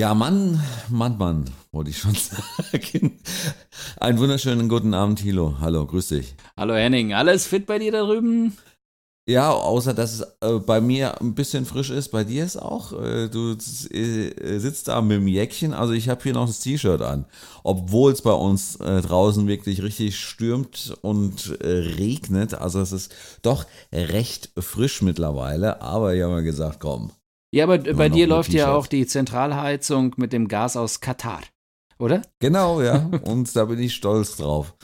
Ja, Mann, Mann, Mann, wollte ich schon sagen. Einen wunderschönen guten Abend, Thilo. Hallo, grüß dich. Hallo Henning, alles fit bei dir da drüben? Ja, außer dass es äh, bei mir ein bisschen frisch ist, bei dir ist auch. Äh, du äh, sitzt da mit dem Jäckchen, also ich habe hier noch das T-Shirt an. Obwohl es bei uns äh, draußen wirklich richtig stürmt und äh, regnet. Also es ist doch recht frisch mittlerweile, aber ich habe mir gesagt, komm, ja, aber bei dir läuft ja auch die Zentralheizung mit dem Gas aus Katar, oder? Genau, ja. Und da bin ich stolz drauf.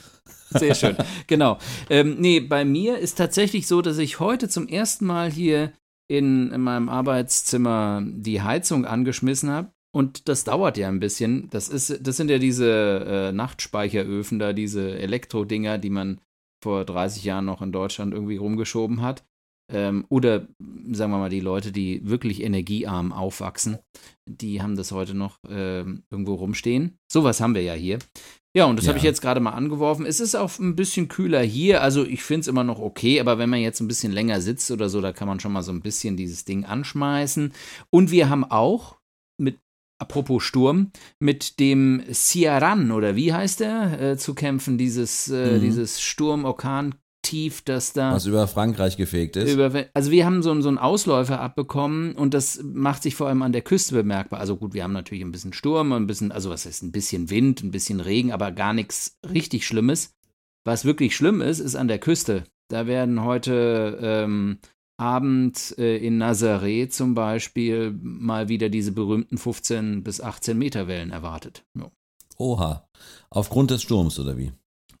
Sehr schön, genau. Ähm, nee, bei mir ist tatsächlich so, dass ich heute zum ersten Mal hier in, in meinem Arbeitszimmer die Heizung angeschmissen habe. Und das dauert ja ein bisschen. Das, ist, das sind ja diese äh, Nachtspeicheröfen da, diese Elektrodinger, die man vor 30 Jahren noch in Deutschland irgendwie rumgeschoben hat. Ähm, oder sagen wir mal, die Leute, die wirklich energiearm aufwachsen, die haben das heute noch ähm, irgendwo rumstehen. Sowas haben wir ja hier. Ja, und das ja. habe ich jetzt gerade mal angeworfen. Es ist auch ein bisschen kühler hier. Also ich finde es immer noch okay, aber wenn man jetzt ein bisschen länger sitzt oder so, da kann man schon mal so ein bisschen dieses Ding anschmeißen. Und wir haben auch mit apropos Sturm, mit dem Ciaran oder wie heißt der, äh, zu kämpfen, dieses, äh, mhm. dieses Sturm-Orkan tief, dass da. Was über Frankreich gefegt ist. Über, also wir haben so, so einen Ausläufer abbekommen und das macht sich vor allem an der Küste bemerkbar. Also gut, wir haben natürlich ein bisschen Sturm, ein bisschen, also was heißt, ein bisschen Wind, ein bisschen Regen, aber gar nichts richtig Schlimmes. Was wirklich schlimm ist, ist an der Küste. Da werden heute ähm, Abend äh, in Nazaré zum Beispiel mal wieder diese berühmten 15 bis 18 Meter Wellen erwartet. Ja. Oha. Aufgrund des Sturms oder wie?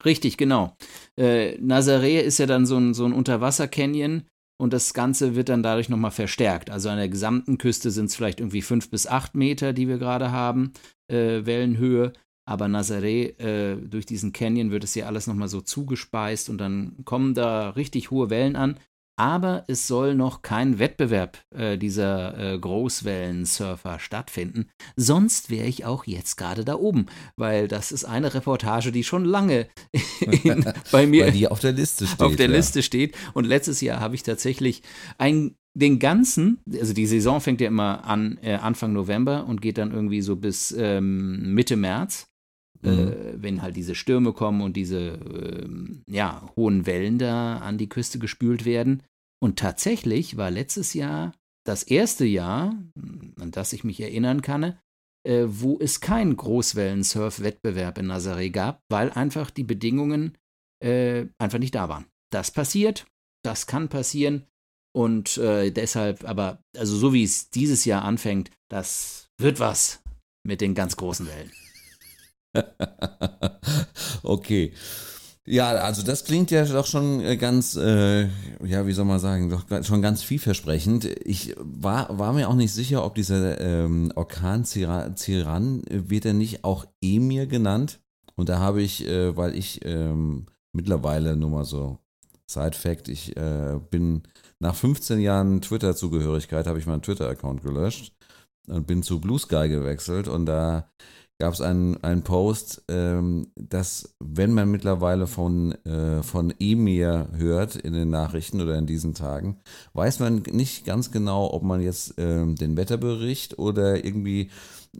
Richtig, genau. Äh, Nazaré ist ja dann so ein, so ein Unterwasser-Canyon und das Ganze wird dann dadurch nochmal verstärkt. Also an der gesamten Küste sind es vielleicht irgendwie fünf bis acht Meter, die wir gerade haben, äh, Wellenhöhe. Aber Nazaré, äh, durch diesen Canyon wird es ja alles nochmal so zugespeist und dann kommen da richtig hohe Wellen an aber es soll noch kein Wettbewerb äh, dieser äh, Großwellensurfer stattfinden. Sonst wäre ich auch jetzt gerade da oben, weil das ist eine Reportage, die schon lange in, bei mir auf der Liste steht. Auf der ja. Liste steht. Und letztes Jahr habe ich tatsächlich ein, den ganzen, also die Saison fängt ja immer an äh, Anfang November und geht dann irgendwie so bis ähm, Mitte März. Mhm. Äh, wenn halt diese Stürme kommen und diese äh, ja, hohen Wellen da an die Küste gespült werden. Und tatsächlich war letztes Jahr das erste Jahr, an das ich mich erinnern kann, äh, wo es keinen Großwellen-Surf-Wettbewerb in Nazaré gab, weil einfach die Bedingungen äh, einfach nicht da waren. Das passiert, das kann passieren und äh, deshalb, aber also so wie es dieses Jahr anfängt, das wird was mit den ganz großen Wellen. okay. Ja, also das klingt ja doch schon äh, ganz, äh, ja, wie soll man sagen, doch schon ganz vielversprechend. Ich war, war mir auch nicht sicher, ob dieser ähm, Orkan Ziran, wird er nicht auch Emir genannt? Und da habe ich, äh, weil ich ähm, mittlerweile nur mal so Side-Fact, ich äh, bin nach 15 Jahren Twitter-Zugehörigkeit, habe ich meinen Twitter-Account gelöscht und bin zu Blue Sky gewechselt und da gab es einen, einen Post, ähm, dass wenn man mittlerweile von, äh, von Emir hört in den Nachrichten oder in diesen Tagen, weiß man nicht ganz genau, ob man jetzt ähm, den Wetterbericht oder irgendwie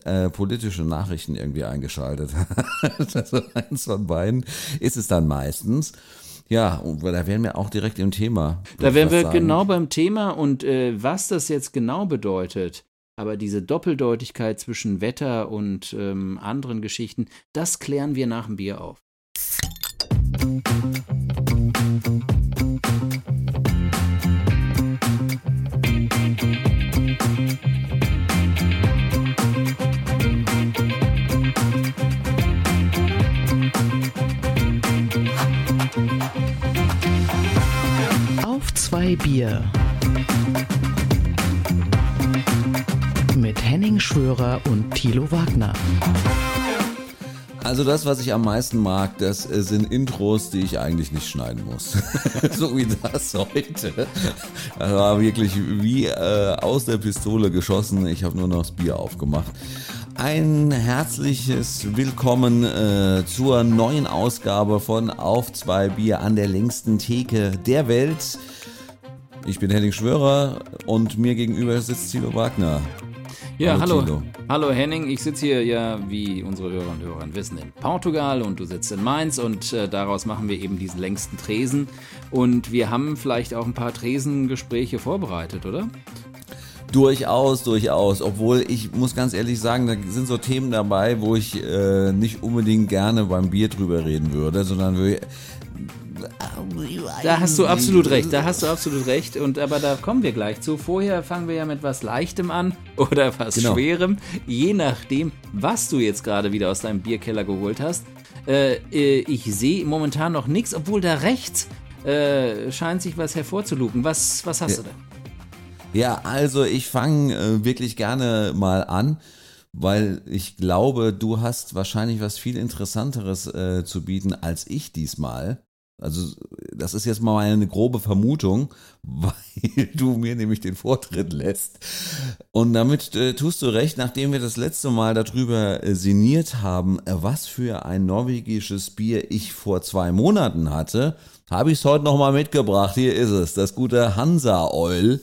äh, politische Nachrichten irgendwie eingeschaltet hat. also eins von beiden ist es dann meistens. Ja, da wären wir auch direkt im Thema. Da wären wir sagen. genau beim Thema und äh, was das jetzt genau bedeutet aber diese Doppeldeutigkeit zwischen Wetter und ähm, anderen Geschichten, das klären wir nach dem Bier auf. Auf zwei Bier. Henning Schwörer und Thilo Wagner. Also das, was ich am meisten mag, das äh, sind Intros, die ich eigentlich nicht schneiden muss. so wie das heute. Das war wirklich wie äh, aus der Pistole geschossen. Ich habe nur noch das Bier aufgemacht. Ein herzliches Willkommen äh, zur neuen Ausgabe von Auf zwei Bier an der längsten Theke der Welt. Ich bin Henning Schwörer und mir gegenüber sitzt Thilo Wagner. Ja, hallo. Hallo, hallo Henning, ich sitze hier ja, wie unsere Hörer und Hörer wissen, in Portugal und du sitzt in Mainz und äh, daraus machen wir eben diesen längsten Tresen. Und wir haben vielleicht auch ein paar Tresengespräche vorbereitet, oder? Durchaus, durchaus. Obwohl ich muss ganz ehrlich sagen, da sind so Themen dabei, wo ich äh, nicht unbedingt gerne beim Bier drüber reden würde, sondern würde, da hast du absolut recht, da hast du absolut recht. Und aber da kommen wir gleich zu. Vorher fangen wir ja mit was Leichtem an oder was genau. Schwerem, je nachdem, was du jetzt gerade wieder aus deinem Bierkeller geholt hast. Äh, äh ich sehe momentan noch nichts, obwohl da rechts äh, scheint sich was hervorzulugen. Was, was hast ja. du da? Ja, also ich fange äh, wirklich gerne mal an weil ich glaube, du hast wahrscheinlich was viel Interessanteres äh, zu bieten als ich diesmal. Also das ist jetzt mal eine grobe Vermutung, weil du mir nämlich den Vortritt lässt. Und damit äh, tust du recht, nachdem wir das letzte Mal darüber äh, sinniert haben, äh, was für ein norwegisches Bier ich vor zwei Monaten hatte, habe ich es heute nochmal mitgebracht. Hier ist es, das gute Hansa Oil.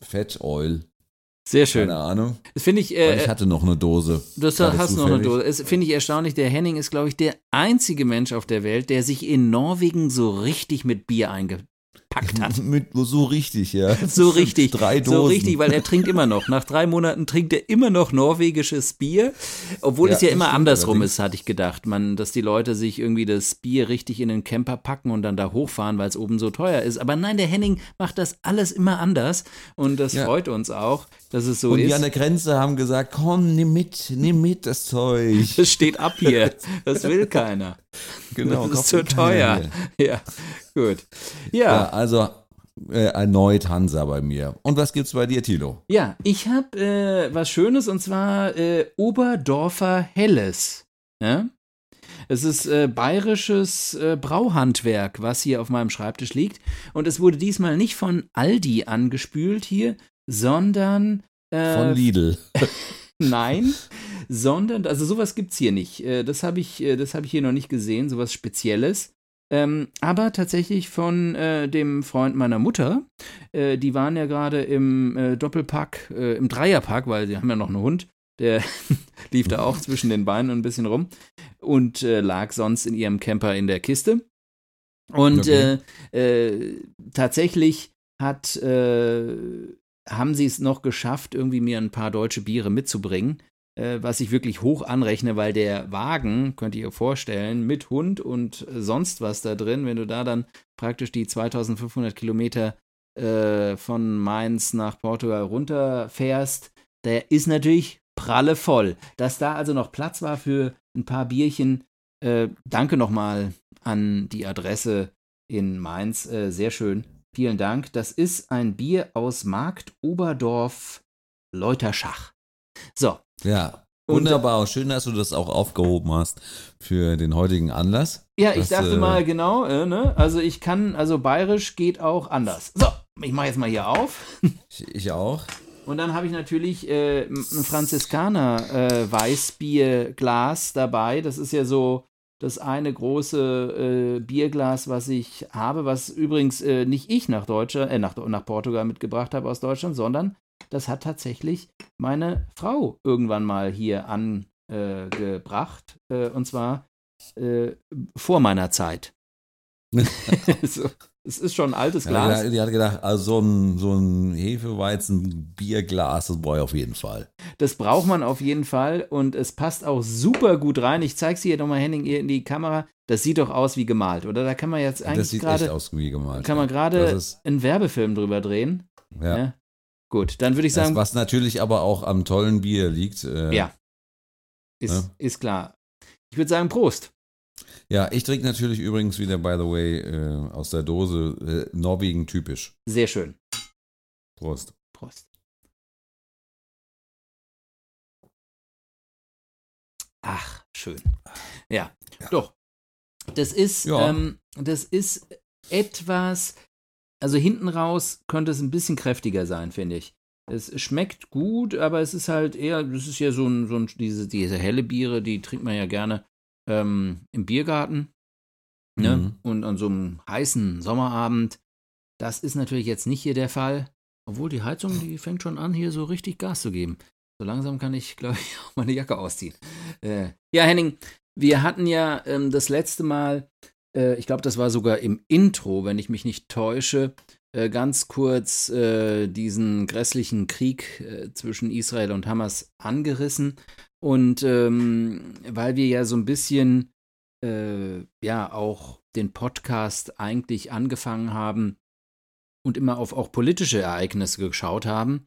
Fett Oil. Sehr schön. Keine Ahnung. Das finde ich. Äh, ich hatte noch eine Dose. Das hast du noch eine Dose. Das finde ich erstaunlich. Der Henning ist, glaube ich, der einzige Mensch auf der Welt, der sich in Norwegen so richtig mit Bier einge gepackt hat. Mit, so richtig, ja. So richtig. Drei Dosen. So richtig, weil er trinkt immer noch. Nach drei Monaten trinkt er immer noch norwegisches Bier. Obwohl ja, es ja immer andersrum ist, hatte ich gedacht. Man, dass die Leute sich irgendwie das Bier richtig in den Camper packen und dann da hochfahren, weil es oben so teuer ist. Aber nein, der Henning macht das alles immer anders. Und das ja. freut uns auch, dass es so und ist. Und die an der Grenze haben gesagt, komm, nimm mit, nimm mit das Zeug. Das steht ab hier. Das will keiner. Genau. Das ist zu teuer. Ja, gut. Ja. ja also äh, erneut Hansa bei mir. Und was gibt's bei dir, Tilo? Ja, ich habe äh, was Schönes und zwar äh, Oberdorfer Helles. Ja? Es ist äh, bayerisches äh, Brauhandwerk, was hier auf meinem Schreibtisch liegt. Und es wurde diesmal nicht von Aldi angespült hier, sondern äh, von Lidl. Nein, sondern, also sowas gibt es hier nicht. Äh, das habe ich, äh, hab ich hier noch nicht gesehen, sowas Spezielles. Ähm, aber tatsächlich von äh, dem Freund meiner Mutter. Äh, die waren ja gerade im äh, Doppelpack, äh, im Dreierpack, weil sie haben ja noch einen Hund. Der lief da auch zwischen den Beinen ein bisschen rum und lag sonst in ihrem Camper in der Kiste. Und okay. tatsächlich hat haben sie es noch geschafft, irgendwie mir ein paar deutsche Biere mitzubringen, äh, was ich wirklich hoch anrechne, weil der Wagen, könnt ihr euch vorstellen, mit Hund und sonst was da drin, wenn du da dann praktisch die 2500 Kilometer äh, von Mainz nach Portugal runterfährst, der ist natürlich pralle voll. Dass da also noch Platz war für ein paar Bierchen, äh, danke nochmal an die Adresse in Mainz, äh, sehr schön. Vielen Dank. Das ist ein Bier aus Markt Oberdorf Leuterschach. So. Ja. Wunderbar, schön, dass du das auch aufgehoben hast für den heutigen Anlass. Ja, ich dachte äh, mal, genau, äh, ne? Also ich kann, also bayerisch geht auch anders. So, ich mache jetzt mal hier auf. Ich, ich auch. Und dann habe ich natürlich äh, ein Franziskaner äh, Weißbierglas dabei. Das ist ja so das eine große äh, Bierglas, was ich habe, was übrigens äh, nicht ich nach Deutschland, äh, nach, nach Portugal mitgebracht habe aus Deutschland, sondern das hat tatsächlich meine Frau irgendwann mal hier angebracht. Äh, und zwar äh, vor meiner Zeit. so. Es ist schon ein altes Glas. Ja, die hat gedacht, also so ein, so ein Hefeweizen-Bierglas, das brauche ich auf jeden Fall. Das braucht man auf jeden Fall und es passt auch super gut rein. Ich zeige sie hier nochmal, Henning, in die Kamera. Das sieht doch aus wie gemalt, oder? Da kann man jetzt eigentlich Das sieht grade, echt aus wie gemalt. Kann man gerade einen Werbefilm drüber drehen. Ja. ja. Gut, dann würde ich sagen. Das, was natürlich aber auch am tollen Bier liegt. Äh, ja. Ist, ja. ist klar. Ich würde sagen, Prost. Ja, ich trinke natürlich übrigens wieder, by the way, äh, aus der Dose, äh, Norwegen typisch. Sehr schön. Prost. Prost. Ach, schön. Ja, ja. doch. Das ist, ja. ähm, das ist etwas, also hinten raus könnte es ein bisschen kräftiger sein, finde ich. Es schmeckt gut, aber es ist halt eher, das ist ja so ein, so ein diese, diese helle Biere, die trinkt man ja gerne ähm, im Biergarten ne? Mhm. und an so einem heißen Sommerabend. Das ist natürlich jetzt nicht hier der Fall. Obwohl die Heizung, die fängt schon an, hier so richtig Gas zu geben. So langsam kann ich, glaube ich, auch meine Jacke ausziehen. Äh, ja, Henning, wir hatten ja ähm, das letzte Mal, äh, ich glaube, das war sogar im Intro, wenn ich mich nicht täusche, äh, ganz kurz äh, diesen grässlichen Krieg äh, zwischen Israel und Hamas angerissen. Und ähm, weil wir ja so ein bisschen, äh, ja, auch den Podcast eigentlich angefangen haben und immer auf auch politische Ereignisse geschaut haben,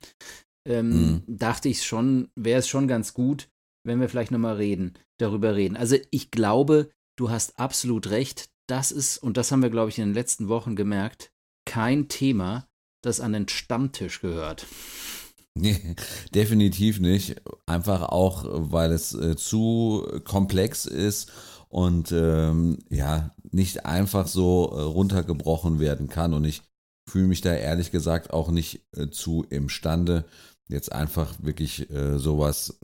ähm, mhm. dachte ich schon, wäre es schon ganz gut, wenn wir vielleicht nochmal reden, darüber reden. Also ich glaube, du hast absolut recht. Das ist, und das haben wir, glaube ich, in den letzten Wochen gemerkt, kein Thema, das an den Stammtisch gehört. Nee, definitiv nicht. Einfach auch, weil es äh, zu komplex ist und ähm, ja, nicht einfach so äh, runtergebrochen werden kann. Und ich fühle mich da ehrlich gesagt auch nicht äh, zu imstande, jetzt einfach wirklich äh, sowas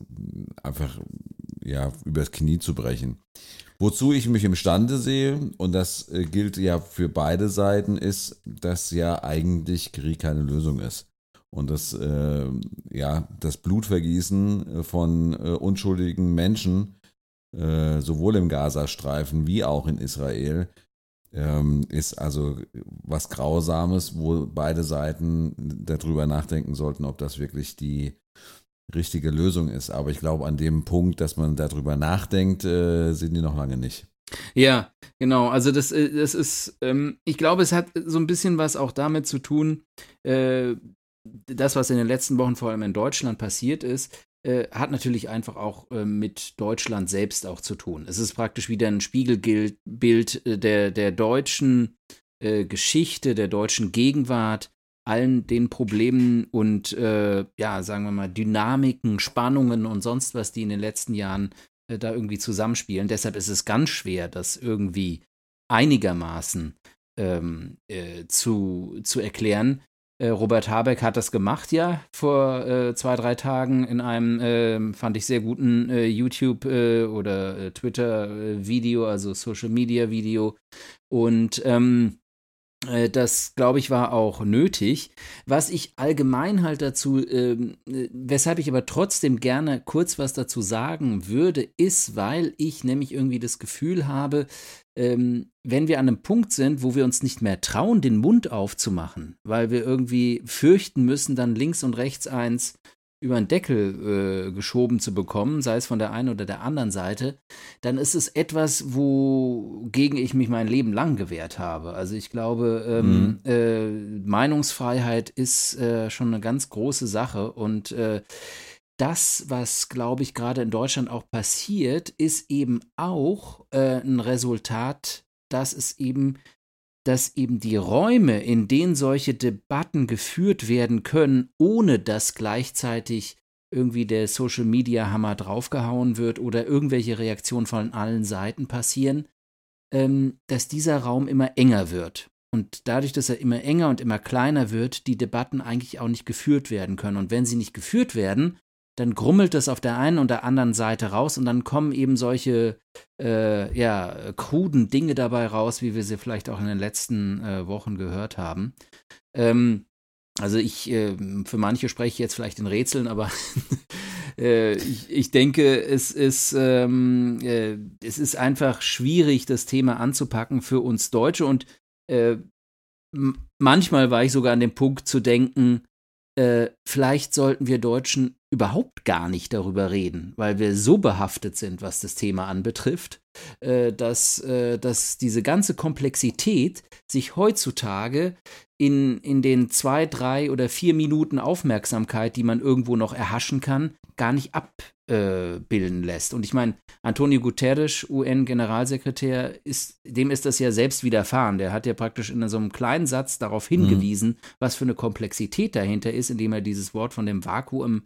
einfach ja übers Knie zu brechen. Wozu ich mich imstande sehe, und das äh, gilt ja für beide Seiten, ist, dass ja eigentlich Krieg keine Lösung ist. Und das, äh, ja, das Blutvergießen von äh, unschuldigen Menschen, äh, sowohl im Gazastreifen wie auch in Israel, ähm, ist also was Grausames, wo beide Seiten darüber nachdenken sollten, ob das wirklich die richtige Lösung ist. Aber ich glaube, an dem Punkt, dass man darüber nachdenkt, äh, sind die noch lange nicht. Ja, genau. Also das, äh, das ist, ähm, ich glaube, es hat so ein bisschen was auch damit zu tun, äh, das, was in den letzten Wochen vor allem in Deutschland passiert ist, äh, hat natürlich einfach auch äh, mit Deutschland selbst auch zu tun. Es ist praktisch wieder ein Spiegelbild äh, der, der deutschen äh, Geschichte, der deutschen Gegenwart, allen den Problemen und äh, ja, sagen wir mal, Dynamiken, Spannungen und sonst was, die in den letzten Jahren äh, da irgendwie zusammenspielen. Deshalb ist es ganz schwer, das irgendwie einigermaßen ähm, zu, zu erklären. Äh, Robert Habeck hat das gemacht ja vor äh, zwei, drei Tagen in einem, äh, fand ich sehr guten äh, YouTube- äh, oder äh, Twitter-Video, also Social-Media-Video. Und ähm, äh, das, glaube ich, war auch nötig. Was ich allgemein halt dazu, ähm, äh, weshalb ich aber trotzdem gerne kurz was dazu sagen würde, ist, weil ich nämlich irgendwie das Gefühl habe, ähm, wenn wir an einem Punkt sind, wo wir uns nicht mehr trauen, den Mund aufzumachen, weil wir irgendwie fürchten müssen, dann links und rechts eins über den Deckel äh, geschoben zu bekommen, sei es von der einen oder der anderen Seite, dann ist es etwas, wogegen ich mich mein Leben lang gewehrt habe. Also ich glaube, ähm, mhm. äh, Meinungsfreiheit ist äh, schon eine ganz große Sache und äh, das, was, glaube ich, gerade in Deutschland auch passiert, ist eben auch äh, ein Resultat, dass es eben dass eben die Räume, in denen solche Debatten geführt werden können, ohne dass gleichzeitig irgendwie der Social Media Hammer draufgehauen wird oder irgendwelche Reaktionen von allen Seiten passieren, ähm, dass dieser Raum immer enger wird. Und dadurch, dass er immer enger und immer kleiner wird, die Debatten eigentlich auch nicht geführt werden können. Und wenn sie nicht geführt werden, dann grummelt es auf der einen und der anderen Seite raus und dann kommen eben solche äh, ja, kruden Dinge dabei raus, wie wir sie vielleicht auch in den letzten äh, Wochen gehört haben. Ähm, also ich, äh, für manche spreche ich jetzt vielleicht in Rätseln, aber äh, ich, ich, denke, es ist, ähm, äh, es ist einfach schwierig, das Thema anzupacken für uns Deutsche und äh, manchmal war ich sogar an dem Punkt zu denken, äh, vielleicht sollten wir Deutschen überhaupt gar nicht darüber reden, weil wir so behaftet sind, was das Thema anbetrifft, äh, dass, äh, dass diese ganze Komplexität sich heutzutage in, in den zwei, drei oder vier Minuten Aufmerksamkeit, die man irgendwo noch erhaschen kann, gar nicht abbilden lässt. Und ich meine, Antonio Guterres, UN-Generalsekretär, ist, dem ist das ja selbst widerfahren. Der hat ja praktisch in so einem kleinen Satz darauf mhm. hingewiesen, mhm. was für eine Komplexität dahinter ist, indem er dieses Wort von dem Vakuum,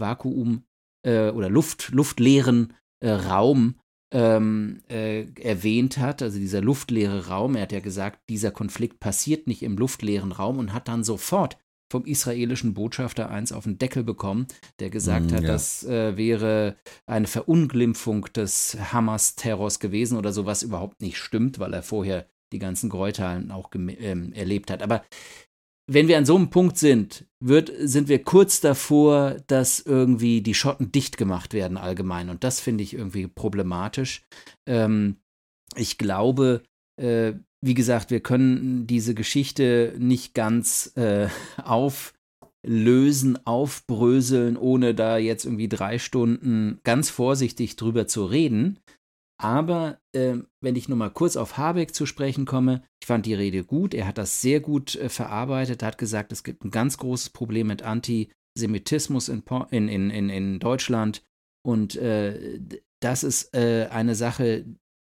Vakuum äh, oder Luft, luftleeren äh, Raum ähm, äh, erwähnt hat, also dieser luftleere Raum. Er hat ja gesagt, dieser Konflikt passiert nicht im luftleeren Raum und hat dann sofort vom israelischen Botschafter eins auf den Deckel bekommen, der gesagt mm, hat, ja. das äh, wäre eine Verunglimpfung des Hamas-Terrors gewesen oder sowas überhaupt nicht stimmt, weil er vorher die ganzen Gräueltaten auch ähm, erlebt hat. Aber wenn wir an so einem Punkt sind, wird, sind wir kurz davor, dass irgendwie die Schotten dicht gemacht werden allgemein. Und das finde ich irgendwie problematisch. Ähm, ich glaube, äh, wie gesagt, wir können diese Geschichte nicht ganz äh, auflösen, aufbröseln, ohne da jetzt irgendwie drei Stunden ganz vorsichtig drüber zu reden. Aber äh, wenn ich nur mal kurz auf Habeck zu sprechen komme, ich fand die Rede gut. Er hat das sehr gut äh, verarbeitet. Er hat gesagt, es gibt ein ganz großes Problem mit Antisemitismus in, in, in, in Deutschland. Und äh, das ist äh, eine Sache,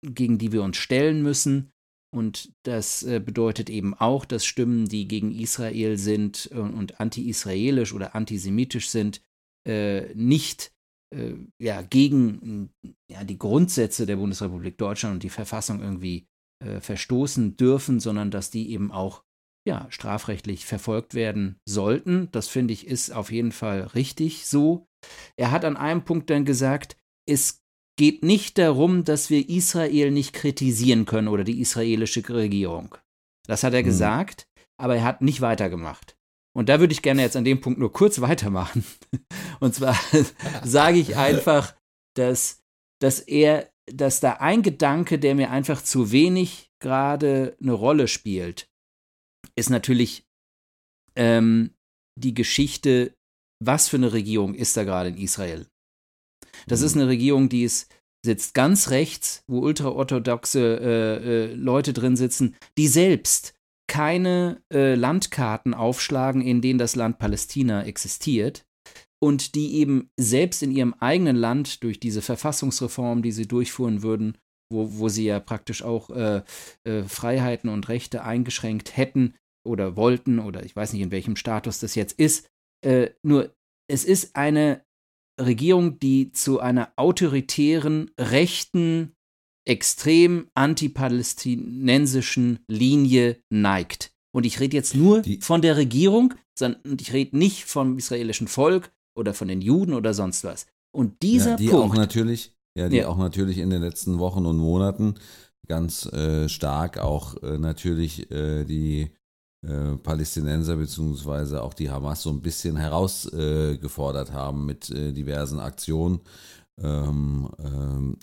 gegen die wir uns stellen müssen. Und das äh, bedeutet eben auch, dass Stimmen, die gegen Israel sind und, und anti-israelisch oder antisemitisch sind, äh, nicht äh, ja, gegen ja, die Grundsätze der Bundesrepublik Deutschland und die Verfassung irgendwie äh, verstoßen dürfen, sondern dass die eben auch ja, strafrechtlich verfolgt werden sollten. Das finde ich ist auf jeden Fall richtig so. Er hat an einem Punkt dann gesagt, es geht nicht darum, dass wir Israel nicht kritisieren können oder die israelische Regierung. Das hat er mhm. gesagt, aber er hat nicht weitergemacht. Und da würde ich gerne jetzt an dem Punkt nur kurz weitermachen. Und zwar sage ich einfach, dass, dass er, dass da ein Gedanke, der mir einfach zu wenig gerade eine Rolle spielt, ist natürlich ähm, die Geschichte, was für eine Regierung ist da gerade in Israel? Das ist mhm. eine Regierung, die ist, sitzt ganz rechts, wo ultraorthodoxe äh, äh, Leute drin sitzen, die selbst keine äh, Landkarten aufschlagen, in denen das Land Palästina existiert und die eben selbst in ihrem eigenen Land durch diese Verfassungsreform, die sie durchführen würden, wo, wo sie ja praktisch auch äh, äh, Freiheiten und Rechte eingeschränkt hätten oder wollten oder ich weiß nicht, in welchem Status das jetzt ist. Äh, nur es ist eine Regierung, die zu einer autoritären, rechten extrem antipalästinensischen Linie neigt. Und ich rede jetzt nur die von der Regierung, sondern ich rede nicht vom israelischen Volk oder von den Juden oder sonst was. Und dieser ja, die Punkt. Auch natürlich, ja, die ja. auch natürlich in den letzten Wochen und Monaten ganz äh, stark auch äh, natürlich äh, die äh, Palästinenser beziehungsweise auch die Hamas so ein bisschen herausgefordert haben mit äh, diversen Aktionen. Ähm, ähm,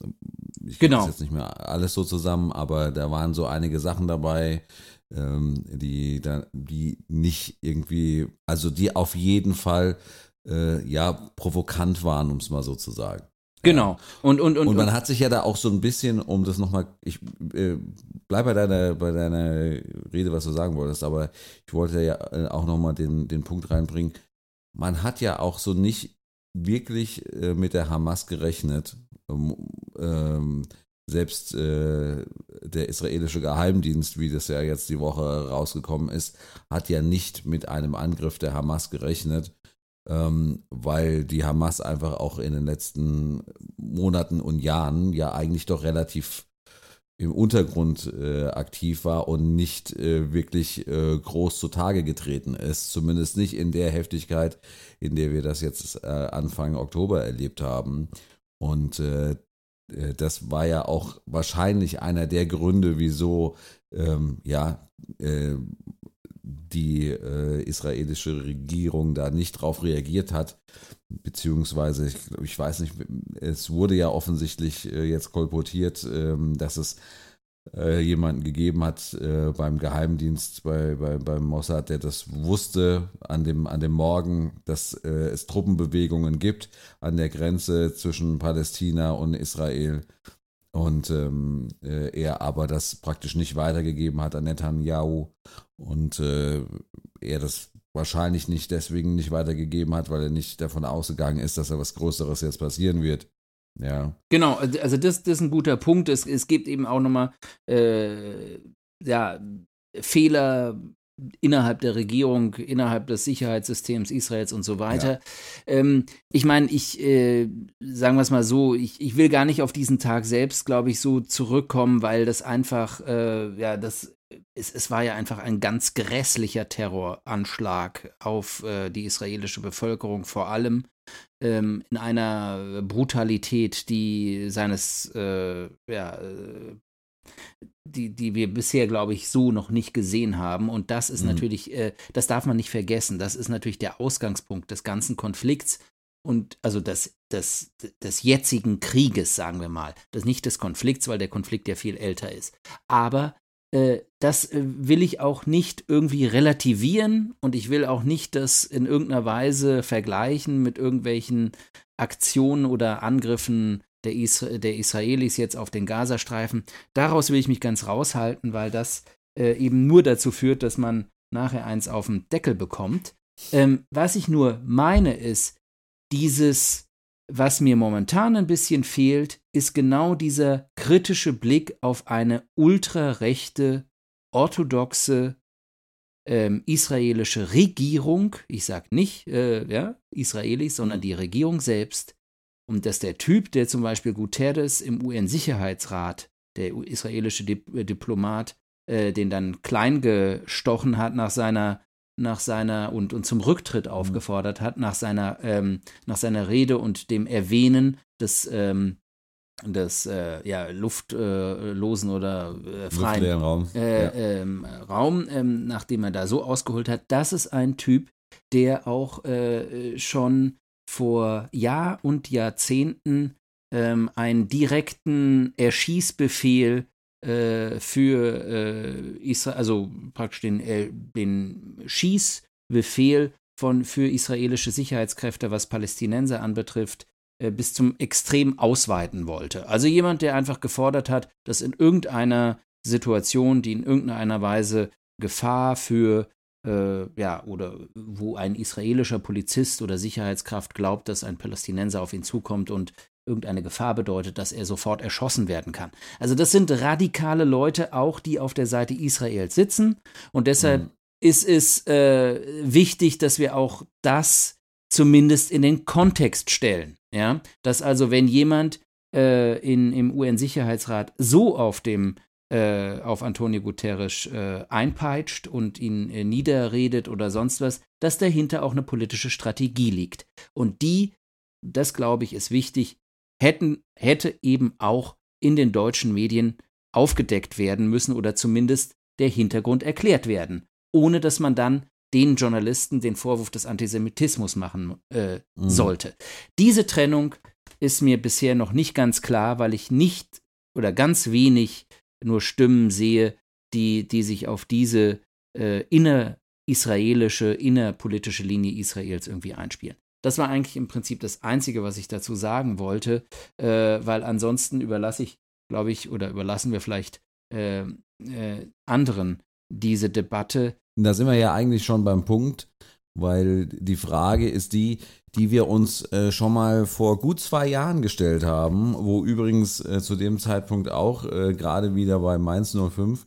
ich genau. jetzt nicht mehr alles so zusammen, aber da waren so einige Sachen dabei, ähm, die, da, die nicht irgendwie, also die auf jeden Fall äh, ja provokant waren, um es mal so zu sagen. Genau. Und, und, und, und man hat sich ja da auch so ein bisschen, um das nochmal, ich äh, bleib bei deiner, bei deiner Rede, was du sagen wolltest, aber ich wollte ja äh, auch nochmal den, den Punkt reinbringen. Man hat ja auch so nicht wirklich äh, mit der Hamas gerechnet. Ähm, ähm, selbst äh, der israelische Geheimdienst, wie das ja jetzt die Woche rausgekommen ist, hat ja nicht mit einem Angriff der Hamas gerechnet, ähm, weil die Hamas einfach auch in den letzten Monaten und Jahren ja eigentlich doch relativ im Untergrund äh, aktiv war und nicht äh, wirklich äh, groß zutage getreten ist. Zumindest nicht in der Heftigkeit, in der wir das jetzt äh, Anfang Oktober erlebt haben. Und äh, äh, das war ja auch wahrscheinlich einer der Gründe, wieso ähm, ja die israelische Regierung da nicht drauf reagiert hat beziehungsweise ich, ich weiß nicht, es wurde ja offensichtlich äh, jetzt kolportiert, ähm, dass es äh, jemanden gegeben hat äh, beim Geheimdienst, bei, bei, beim Mossad, der das wusste an dem, an dem Morgen, dass es Truppenbewegungen gibt an der Grenze zwischen Palästina und Israel. Und ähm, er aber das praktisch nicht weitergegeben hat an Netanyahu und äh, er das wahrscheinlich nicht deswegen nicht weitergegeben hat, weil er nicht davon ausgegangen ist, dass da was Größeres jetzt passieren wird. Ja. Genau, also das, das ist ein guter Punkt. Es, es gibt eben auch nochmal äh, ja, Fehler innerhalb der Regierung, innerhalb des Sicherheitssystems Israels und so weiter. Ja. Ähm, ich meine, ich, äh, sagen wir es mal so, ich, ich will gar nicht auf diesen Tag selbst, glaube ich, so zurückkommen, weil das einfach, äh, ja, das es, es, war ja einfach ein ganz grässlicher Terroranschlag auf äh, die israelische Bevölkerung, vor allem ähm, in einer Brutalität, die seines äh, ja, äh, die, die wir bisher, glaube ich, so noch nicht gesehen haben. Und das ist mhm. natürlich, äh, das darf man nicht vergessen. Das ist natürlich der Ausgangspunkt des ganzen Konflikts und also des, des, des jetzigen Krieges, sagen wir mal. Das nicht des Konflikts, weil der Konflikt ja viel älter ist. Aber äh, das äh, will ich auch nicht irgendwie relativieren und ich will auch nicht das in irgendeiner Weise vergleichen mit irgendwelchen Aktionen oder Angriffen der, Isra der Israelis jetzt auf den Gazastreifen. Daraus will ich mich ganz raushalten, weil das äh, eben nur dazu führt, dass man nachher eins auf den Deckel bekommt. Ähm, was ich nur meine ist, dieses, was mir momentan ein bisschen fehlt, ist genau dieser kritische Blick auf eine ultrarechte, orthodoxe ähm, israelische Regierung, ich sage nicht äh, ja, Israelis, sondern die Regierung selbst, und dass der Typ, der zum Beispiel Guterres im UN-Sicherheitsrat, der israelische äh, Diplomat, äh, den dann klein gestochen hat nach seiner nach seiner und, und zum Rücktritt mhm. aufgefordert hat, nach seiner, ähm, nach seiner Rede und dem Erwähnen des, ähm, des äh, ja, luftlosen äh, oder äh, freien Raum, äh, ja. ähm, Raum ähm, nachdem er da so ausgeholt hat, das ist ein Typ, der auch äh, schon vor Jahr und Jahrzehnten ähm, einen direkten Erschießbefehl äh, für äh, Israel, also praktisch den, äh, den Schießbefehl von, für israelische Sicherheitskräfte, was Palästinenser anbetrifft, äh, bis zum Extrem ausweiten wollte. Also jemand, der einfach gefordert hat, dass in irgendeiner Situation, die in irgendeiner Weise Gefahr für äh, ja, oder wo ein israelischer Polizist oder Sicherheitskraft glaubt, dass ein Palästinenser auf ihn zukommt und irgendeine Gefahr bedeutet, dass er sofort erschossen werden kann. Also das sind radikale Leute, auch die auf der Seite Israels sitzen. Und deshalb mhm. ist es äh, wichtig, dass wir auch das zumindest in den Kontext stellen. Ja, dass also wenn jemand äh, in, im UN-Sicherheitsrat so auf dem auf Antonio Guterres äh, einpeitscht und ihn äh, niederredet oder sonst was, dass dahinter auch eine politische Strategie liegt. Und die, das glaube ich, ist wichtig, hätten, hätte eben auch in den deutschen Medien aufgedeckt werden müssen oder zumindest der Hintergrund erklärt werden, ohne dass man dann den Journalisten den Vorwurf des Antisemitismus machen äh, mhm. sollte. Diese Trennung ist mir bisher noch nicht ganz klar, weil ich nicht oder ganz wenig nur Stimmen sehe, die, die sich auf diese äh, innerisraelische, innerpolitische Linie Israels irgendwie einspielen. Das war eigentlich im Prinzip das Einzige, was ich dazu sagen wollte, äh, weil ansonsten überlasse ich, glaube ich, oder überlassen wir vielleicht äh, äh, anderen diese Debatte. Da sind wir ja eigentlich schon beim Punkt, weil die Frage ist die, die wir uns äh, schon mal vor gut zwei Jahren gestellt haben, wo übrigens äh, zu dem Zeitpunkt auch äh, gerade wieder bei Mainz 05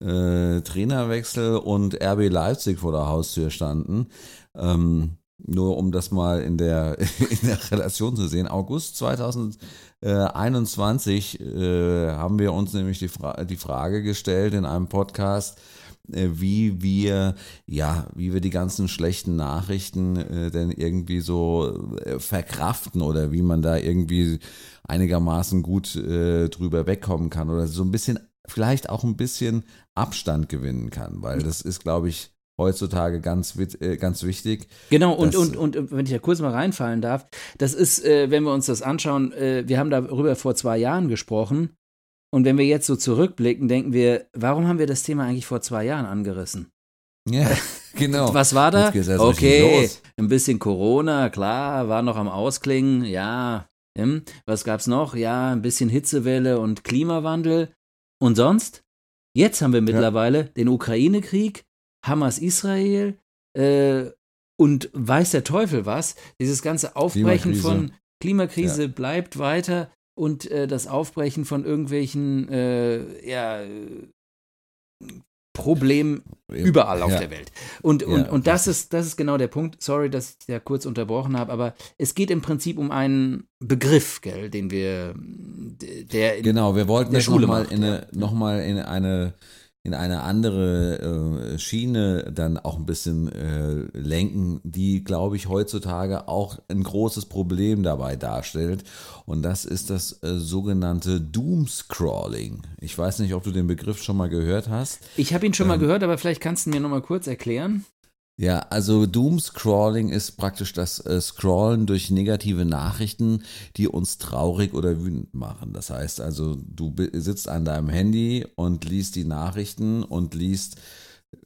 äh, Trainerwechsel und RB Leipzig vor der Haustür standen. Ähm, nur um das mal in der, in der Relation zu sehen. August 2021 äh, haben wir uns nämlich die, Fra die Frage gestellt in einem Podcast, wie wir, ja, wie wir die ganzen schlechten Nachrichten äh, denn irgendwie so äh, verkraften oder wie man da irgendwie einigermaßen gut äh, drüber wegkommen kann oder so ein bisschen, vielleicht auch ein bisschen Abstand gewinnen kann, weil das ist, glaube ich, heutzutage ganz, äh, ganz wichtig. Genau, und, und, und wenn ich da kurz mal reinfallen darf, das ist, äh, wenn wir uns das anschauen, äh, wir haben darüber vor zwei Jahren gesprochen. Und wenn wir jetzt so zurückblicken, denken wir, warum haben wir das Thema eigentlich vor zwei Jahren angerissen? Ja, genau. Was war da? Okay, ein bisschen Corona, klar, war noch am Ausklingen, ja. Hm. Was gab's noch? Ja, ein bisschen Hitzewelle und Klimawandel. Und sonst? Jetzt haben wir mittlerweile ja. den Ukraine-Krieg, Hamas Israel äh, und weiß der Teufel was. Dieses ganze Aufbrechen Klimakrise. von Klimakrise ja. bleibt weiter und äh, das Aufbrechen von irgendwelchen äh, ja, Problemen überall auf ja. der Welt. Und, und, ja, und das ist, das ist genau der Punkt. Sorry, dass ich da kurz unterbrochen habe, aber es geht im Prinzip um einen Begriff, gell, den wir, der Genau, wir wollten das nochmal in, eine, noch in eine in eine andere äh, Schiene dann auch ein bisschen äh, lenken, die, glaube ich, heutzutage auch ein großes Problem dabei darstellt. Und das ist das äh, sogenannte Doomscrawling. Ich weiß nicht, ob du den Begriff schon mal gehört hast. Ich habe ihn schon ähm, mal gehört, aber vielleicht kannst du mir noch mal kurz erklären. Ja, also Doomscrolling ist praktisch das äh, Scrollen durch negative Nachrichten, die uns traurig oder wütend machen. Das heißt also, du sitzt an deinem Handy und liest die Nachrichten und liest,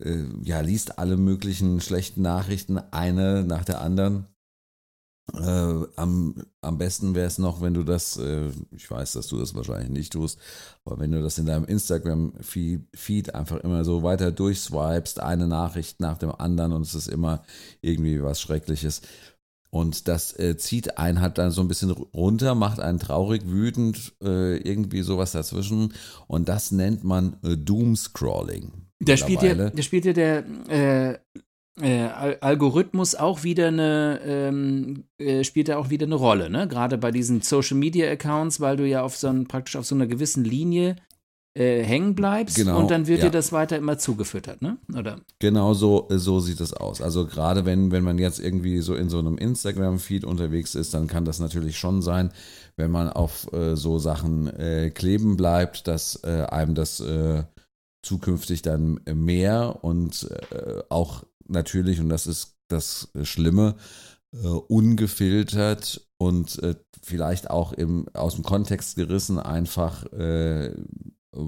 äh, ja, liest alle möglichen schlechten Nachrichten, eine nach der anderen äh, am, am besten wäre es noch, wenn du das, äh, ich weiß, dass du das wahrscheinlich nicht tust, aber wenn du das in deinem Instagram-Feed einfach immer so weiter durchswipest, eine Nachricht nach dem anderen und es ist immer irgendwie was Schreckliches. Und das äh, zieht einen halt dann so ein bisschen runter, macht einen traurig, wütend, äh, irgendwie sowas dazwischen. Und das nennt man äh, Doomscrolling. Da spielt ja, da spielt ja der äh, äh, Algorithmus auch wieder eine, ähm, äh, spielt da auch wieder eine Rolle, ne? Gerade bei diesen Social Media Accounts, weil du ja auf so ein, praktisch auf so einer gewissen Linie äh, hängen bleibst genau, und dann wird ja. dir das weiter immer zugefüttert, ne? Oder? Genau so, so sieht es aus. Also gerade wenn, wenn man jetzt irgendwie so in so einem Instagram-Feed unterwegs ist, dann kann das natürlich schon sein, wenn man auf äh, so Sachen äh, kleben bleibt, dass äh, einem das zukünftig dann mehr und auch natürlich, und das ist das Schlimme, äh, ungefiltert und äh, vielleicht auch im, aus dem Kontext gerissen einfach äh,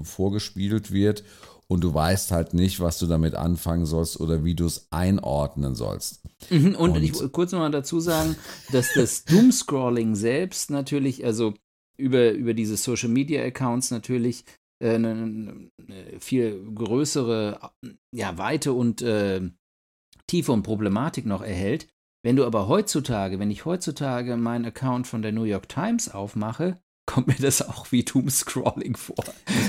vorgespielt wird und du weißt halt nicht, was du damit anfangen sollst oder wie du es einordnen sollst. Mhm, und, und, ich kurz nochmal dazu sagen, dass das Doomscrolling selbst natürlich, also über, über diese Social Media Accounts natürlich äh, eine, eine, viel größere ja, Weite und äh, Tiefe und Problematik noch erhält. Wenn du aber heutzutage, wenn ich heutzutage meinen Account von der New York Times aufmache, kommt mir das auch wie Doom-Scrolling vor.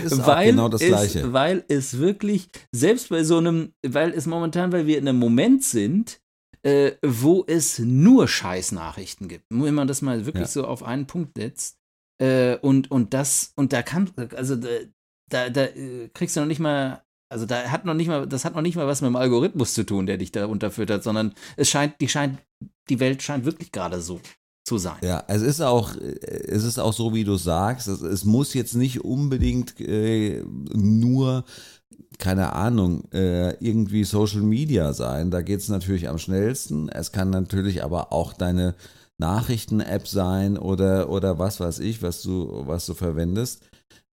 Das ist weil genau das Gleiche. Es, weil es wirklich, selbst bei so einem, weil es momentan, weil wir in einem Moment sind, äh, wo es nur Scheißnachrichten gibt. Wenn man das mal wirklich ja. so auf einen Punkt setzt. Äh, und, und das, und da kann, also da, da, da äh, kriegst du noch nicht mal also da hat noch nicht mal, das hat noch nicht mal was mit dem Algorithmus zu tun, der dich da unterfüttert, sondern es scheint, die scheint, die Welt scheint wirklich gerade so zu sein. Ja, es ist auch, es ist auch so, wie du sagst. Es, es muss jetzt nicht unbedingt äh, nur keine Ahnung, äh, irgendwie Social Media sein. Da geht es natürlich am schnellsten. Es kann natürlich aber auch deine Nachrichten-App sein oder, oder was weiß ich, was du, was du verwendest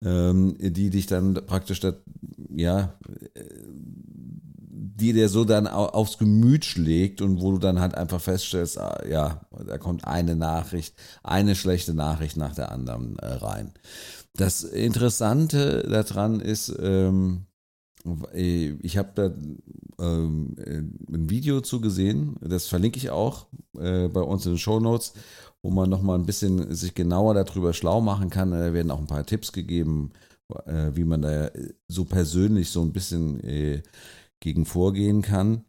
die dich dann praktisch, da, ja, die dir so dann aufs Gemüt schlägt und wo du dann halt einfach feststellst, ah, ja, da kommt eine Nachricht, eine schlechte Nachricht nach der anderen äh, rein. Das Interessante daran ist, ähm, ich habe da ähm, ein Video zu gesehen, das verlinke ich auch äh, bei uns in den Show Notes wo man nochmal ein bisschen sich genauer darüber schlau machen kann. Da werden auch ein paar Tipps gegeben, äh, wie man da so persönlich so ein bisschen äh, gegen vorgehen kann.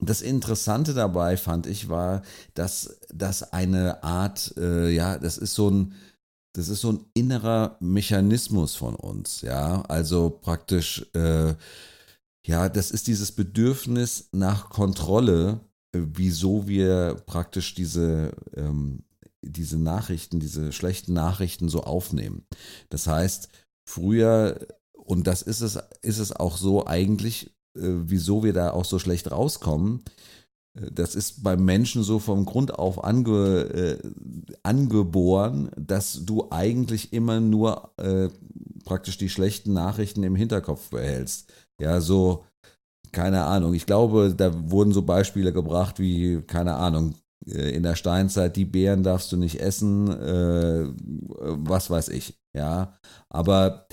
Das Interessante dabei fand ich war, dass das eine Art, äh, ja, das ist so ein, das ist so ein innerer Mechanismus von uns, ja, also praktisch, äh, ja, das ist dieses Bedürfnis nach Kontrolle, äh, wieso wir praktisch diese ähm, diese Nachrichten, diese schlechten Nachrichten so aufnehmen. Das heißt, früher, und das ist es, ist es auch so eigentlich, äh, wieso wir da auch so schlecht rauskommen, äh, das ist beim Menschen so vom Grund auf ange, äh, angeboren, dass du eigentlich immer nur äh, praktisch die schlechten Nachrichten im Hinterkopf behältst. Ja, so, keine Ahnung. Ich glaube, da wurden so Beispiele gebracht wie, keine Ahnung, in der Steinzeit, die Beeren darfst du nicht essen, äh, was weiß ich, ja. Aber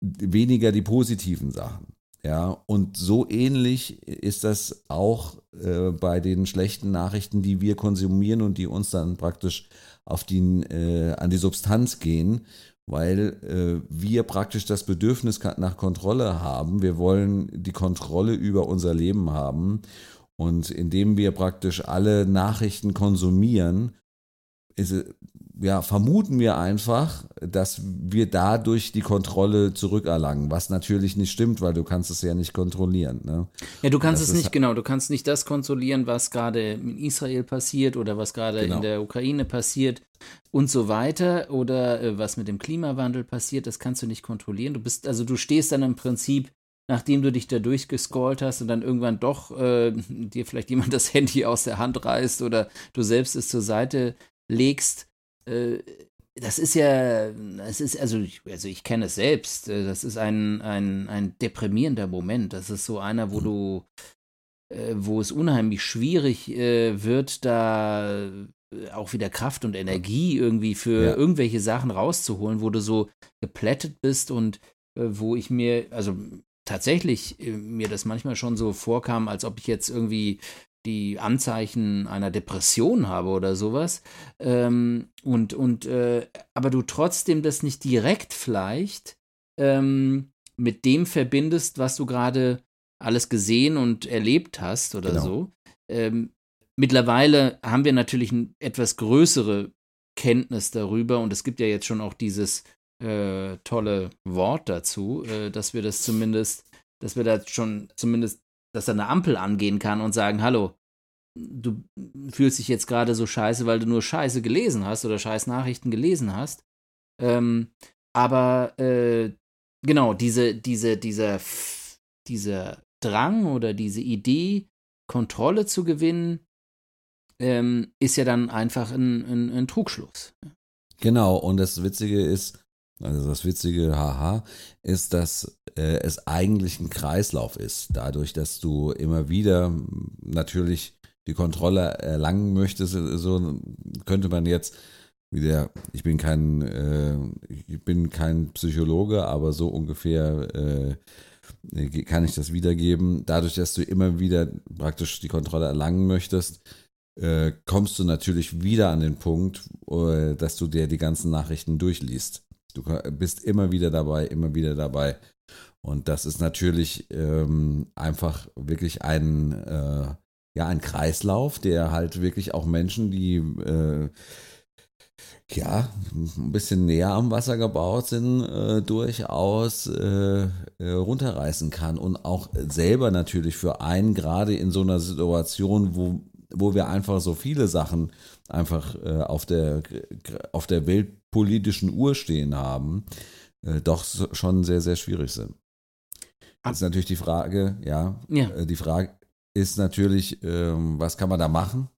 weniger die positiven Sachen. Ja, und so ähnlich ist das auch äh, bei den schlechten Nachrichten, die wir konsumieren und die uns dann praktisch auf die, äh, an die Substanz gehen, weil äh, wir praktisch das Bedürfnis nach Kontrolle haben. Wir wollen die Kontrolle über unser Leben haben und indem wir praktisch alle Nachrichten konsumieren, ist, ja, vermuten wir einfach, dass wir dadurch die Kontrolle zurückerlangen, was natürlich nicht stimmt, weil du kannst es ja nicht kontrollieren. Ne? Ja, du kannst das es nicht, genau, du kannst nicht das kontrollieren, was gerade in Israel passiert oder was gerade genau. in der Ukraine passiert und so weiter oder äh, was mit dem Klimawandel passiert, das kannst du nicht kontrollieren. Du bist, also du stehst dann im Prinzip nachdem du dich da durchgescrollt hast und dann irgendwann doch äh, dir vielleicht jemand das Handy aus der Hand reißt oder du selbst es zur Seite legst, äh, das ist ja, das ist, also ich, also ich kenne es selbst, äh, das ist ein, ein, ein deprimierender Moment. Das ist so einer, wo du, äh, wo es unheimlich schwierig äh, wird, da auch wieder Kraft und Energie irgendwie für ja. irgendwelche Sachen rauszuholen, wo du so geplättet bist und wo ich mir, also tatsächlich mir das manchmal schon so vorkam, als ob ich jetzt irgendwie die Anzeichen einer Depression habe oder sowas. Ähm, und, und, äh, aber du trotzdem das nicht direkt vielleicht ähm, mit dem verbindest, was du gerade alles gesehen und erlebt hast oder genau. so. Ähm, mittlerweile haben wir natürlich eine etwas größere Kenntnis darüber und es gibt ja jetzt schon auch dieses äh, tolle Wort dazu, äh, dass wir das zumindest, dass wir da schon zumindest dass da eine Ampel angehen kann und sagen, hallo, du fühlst dich jetzt gerade so scheiße, weil du nur Scheiße gelesen hast oder Scheiß Nachrichten gelesen hast. Ähm, aber äh, genau, diese, diese, dieser, dieser Drang oder diese Idee, Kontrolle zu gewinnen, ähm, ist ja dann einfach ein, ein, ein Trugschluss. Genau, und das Witzige ist, also das Witzige, haha, ist, dass äh, es eigentlich ein Kreislauf ist. Dadurch, dass du immer wieder natürlich die Kontrolle erlangen möchtest, so könnte man jetzt wieder, ich bin kein, äh, ich bin kein Psychologe, aber so ungefähr äh, kann ich das wiedergeben. Dadurch, dass du immer wieder praktisch die Kontrolle erlangen möchtest, äh, kommst du natürlich wieder an den Punkt, äh, dass du dir die ganzen Nachrichten durchliest. Du bist immer wieder dabei, immer wieder dabei. Und das ist natürlich ähm, einfach wirklich ein, äh, ja, ein Kreislauf, der halt wirklich auch Menschen, die äh, ja, ein bisschen näher am Wasser gebaut sind, äh, durchaus äh, äh runterreißen kann und auch selber natürlich für einen gerade in so einer Situation, wo, wo wir einfach so viele Sachen einfach äh, auf der auf der Welt politischen Uhr stehen haben, äh, doch schon sehr, sehr schwierig sind. Das ist natürlich die Frage, ja, ja. Äh, die Frage ist natürlich, ähm, was kann man da machen?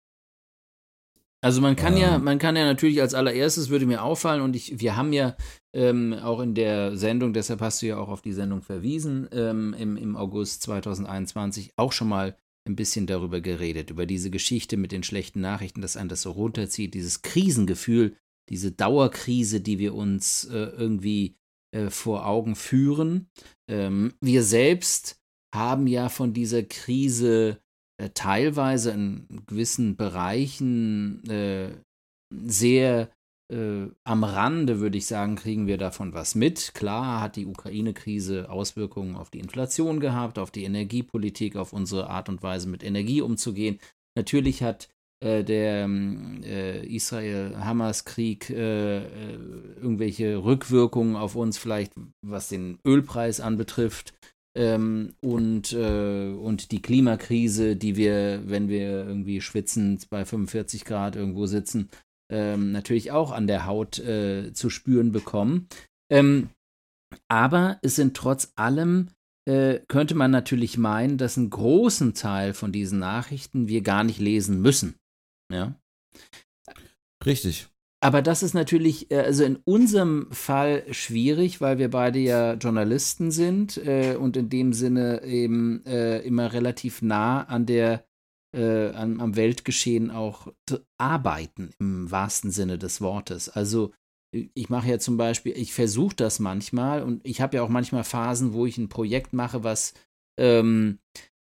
Also man kann ähm, ja, man kann ja natürlich als allererstes würde mir auffallen und ich, wir haben ja ähm, auch in der Sendung, deshalb hast du ja auch auf die Sendung verwiesen, ähm, im, im August 2021 auch schon mal ein bisschen darüber geredet, über diese Geschichte mit den schlechten Nachrichten, dass einen das so runterzieht, dieses Krisengefühl, diese Dauerkrise, die wir uns äh, irgendwie äh, vor Augen führen. Ähm, wir selbst haben ja von dieser Krise äh, teilweise in gewissen Bereichen äh, sehr äh, am Rande, würde ich sagen, kriegen wir davon was mit. Klar hat die Ukraine-Krise Auswirkungen auf die Inflation gehabt, auf die Energiepolitik, auf unsere Art und Weise mit Energie umzugehen. Natürlich hat äh, der ähm, äh, Israel-Hamas-Krieg äh, äh, irgendwelche Rückwirkungen auf uns, vielleicht was den Ölpreis anbetrifft. Ähm, und, äh, und die Klimakrise, die wir, wenn wir irgendwie schwitzend bei 45 Grad irgendwo sitzen, ähm, natürlich auch an der Haut zu spüren bekommen. Ähm, aber es sind trotz allem könnte man natürlich meinen, dass einen großen Teil von diesen Nachrichten wir gar nicht lesen müssen. Ja. Richtig. Aber das ist natürlich, äh, also in unserem Fall schwierig, weil wir beide ja Journalisten sind äh, und in dem Sinne eben äh, immer relativ nah an der, äh, am, am, Weltgeschehen auch arbeiten, im wahrsten Sinne des Wortes. Also ich mache ja zum Beispiel, ich versuche das manchmal und ich habe ja auch manchmal Phasen, wo ich ein Projekt mache, was ähm,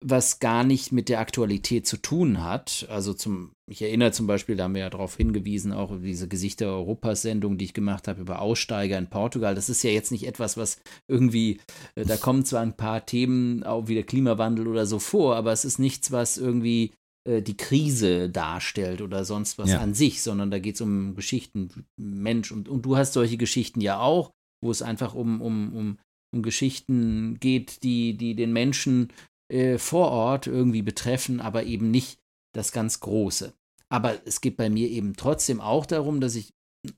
was gar nicht mit der Aktualität zu tun hat. Also zum, ich erinnere zum Beispiel, da haben wir ja darauf hingewiesen, auch diese Gesichter Europas Sendung, die ich gemacht habe über Aussteiger in Portugal. Das ist ja jetzt nicht etwas, was irgendwie, äh, da kommen zwar ein paar Themen, auch wie der Klimawandel oder so vor, aber es ist nichts, was irgendwie äh, die Krise darstellt oder sonst was Ja. an sich, sondern da geht es um Geschichten, Mensch. Und, und du hast solche Geschichten ja auch, wo es einfach um, um, um, um Geschichten geht, die, die den Menschen äh, vor Ort irgendwie betreffen, aber eben nicht das ganz Große. Aber es geht bei mir eben trotzdem auch darum, dass ich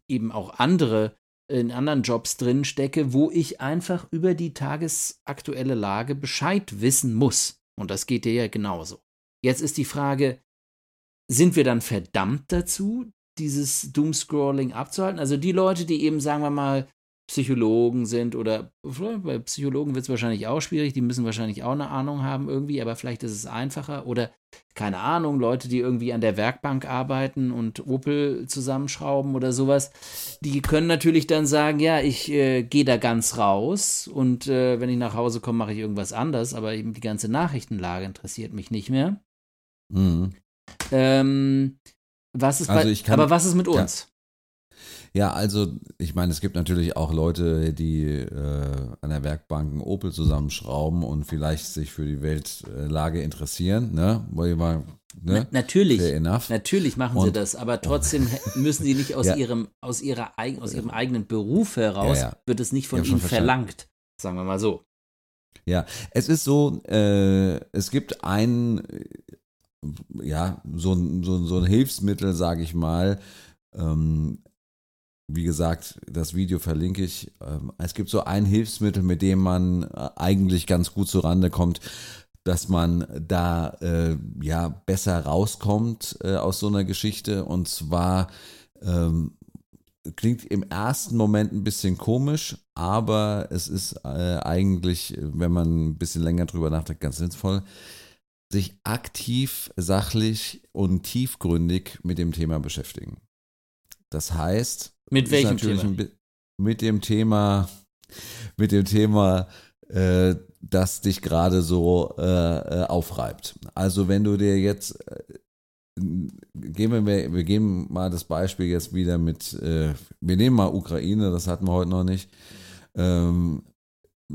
eben auch andere in anderen Jobs drin stecke, wo ich einfach über die tagesaktuelle Lage Bescheid wissen muss. Und das geht dir ja genauso. Jetzt ist die Frage, sind wir dann verdammt dazu, dieses Doomscrolling abzuhalten? Also die Leute, die eben, sagen wir mal, Psychologen sind oder bei Psychologen wird es wahrscheinlich auch schwierig, die müssen wahrscheinlich auch eine Ahnung haben irgendwie, aber vielleicht ist es einfacher oder keine Ahnung, Leute, die irgendwie an der Werkbank arbeiten und Opel zusammenschrauben oder sowas, die können natürlich dann sagen, ja, ich äh, gehe da ganz raus und äh, wenn ich nach Hause komme, mache ich irgendwas anders, aber eben die ganze Nachrichtenlage interessiert mich nicht mehr. Mhm. Ähm, was ist Also bei, aber was ist mit uns? Ja, also ich meine, es gibt natürlich auch Leute, die äh, an der Werkbank einen Opel zusammenschrauben und vielleicht sich für die Weltlage interessieren, ne? Weil mal, Na, ne? natürlich. Fair enough. Natürlich machen sie Und- das, aber trotzdem hä- müssen sie nicht aus Ja. ihrem aus ihrer aus ihrem eigenen Beruf heraus Ja, ja. wird es nicht von ihnen verlangt, sagen wir mal so. Ja, es ist so, äh, es gibt ein, äh, ja, so, ein- so, so ein Hilfsmittel, sage ich mal. Ähm, wie gesagt, das Video verlinke ich. Ähm, es gibt so ein Hilfsmittel, mit dem man äh, eigentlich ganz gut zurande kommt, dass man da äh, ja besser rauskommt äh, aus so einer Geschichte. Und zwar ähm, klingt im ersten Moment ein bisschen komisch, aber es ist äh, eigentlich, wenn man ein bisschen länger drüber nachdenkt, ganz sinnvoll, sich aktiv, sachlich und tiefgründig mit dem Thema beschäftigen. Das heißt, Mit welchem Thema? ein mit dem Thema, mit dem Thema, äh, das dich gerade so äh, äh, aufreibt. Also wenn du dir jetzt äh, gehen wir, wir geben mal das Beispiel jetzt wieder mit, äh, wir nehmen mal Ukraine, das hatten wir heute noch nicht. Ähm,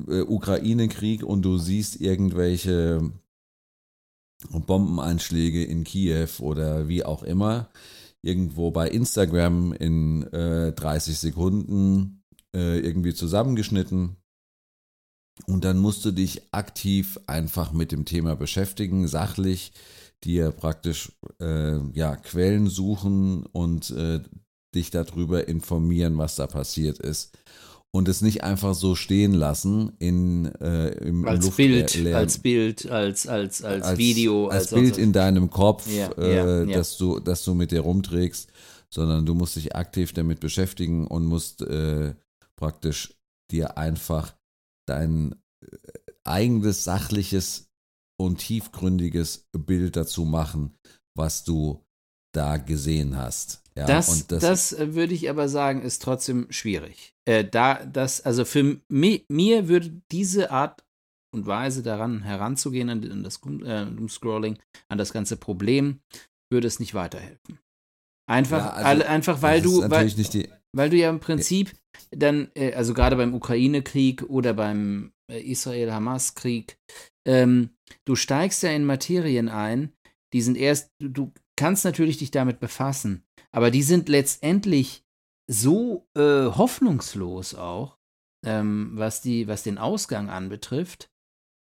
äh, Ukraine-Krieg und du siehst irgendwelche Bombeneinschläge in Kiew oder wie auch immer, irgendwo bei Instagram in äh, 30 Sekunden äh, irgendwie zusammengeschnitten. Und dann musst du dich aktiv einfach mit dem Thema beschäftigen, sachlich, dir praktisch äh, ja, Quellen suchen und äh, dich darüber informieren, was da passiert ist. Und es nicht einfach so stehen lassen in, äh, im Als Luft- Bild, leeren- als Bild, als, als, als, Video, als, sonst Bild in deinem Kopf, Ja, äh, ja, ja. dass du, dass du mit dir rumträgst, sondern du musst dich aktiv damit beschäftigen und musst äh, praktisch dir einfach dein äh, eigenes sachliches und tiefgründiges Bild dazu machen, was du da gesehen hast. Ja, das, und das, äh, würde ich aber sagen, ist trotzdem schwierig. Äh, da, das, also für mi, mir würde diese Art und Weise daran heranzugehen, an, das äh, Doomscrolling, an das ganze Problem, würde es nicht weiterhelfen. Einfach, Ja, also, einfach weil du, weil, weil du ja im Prinzip dann, äh, also gerade beim Ukraine-Krieg oder beim äh, Israel-Hamas-Krieg, ähm, du steigst ja in Materien ein, die sind erst, du kannst natürlich dich damit befassen, aber die sind letztendlich so äh, hoffnungslos auch, ähm, was, die, was den Ausgang anbetrifft,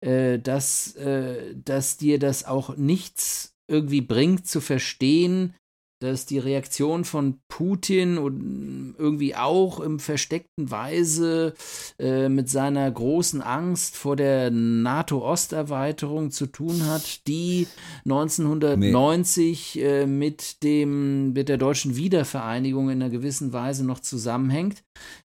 äh, dass, äh, dass dir das auch nichts irgendwie bringt zu verstehen, dass die Reaktion von Putin und irgendwie auch im versteckten Weise äh, mit seiner großen Angst vor der NATO-Osterweiterung zu tun hat, die 1990 äh, mit dem mit der deutschen Wiedervereinigung in einer gewissen Weise noch zusammenhängt.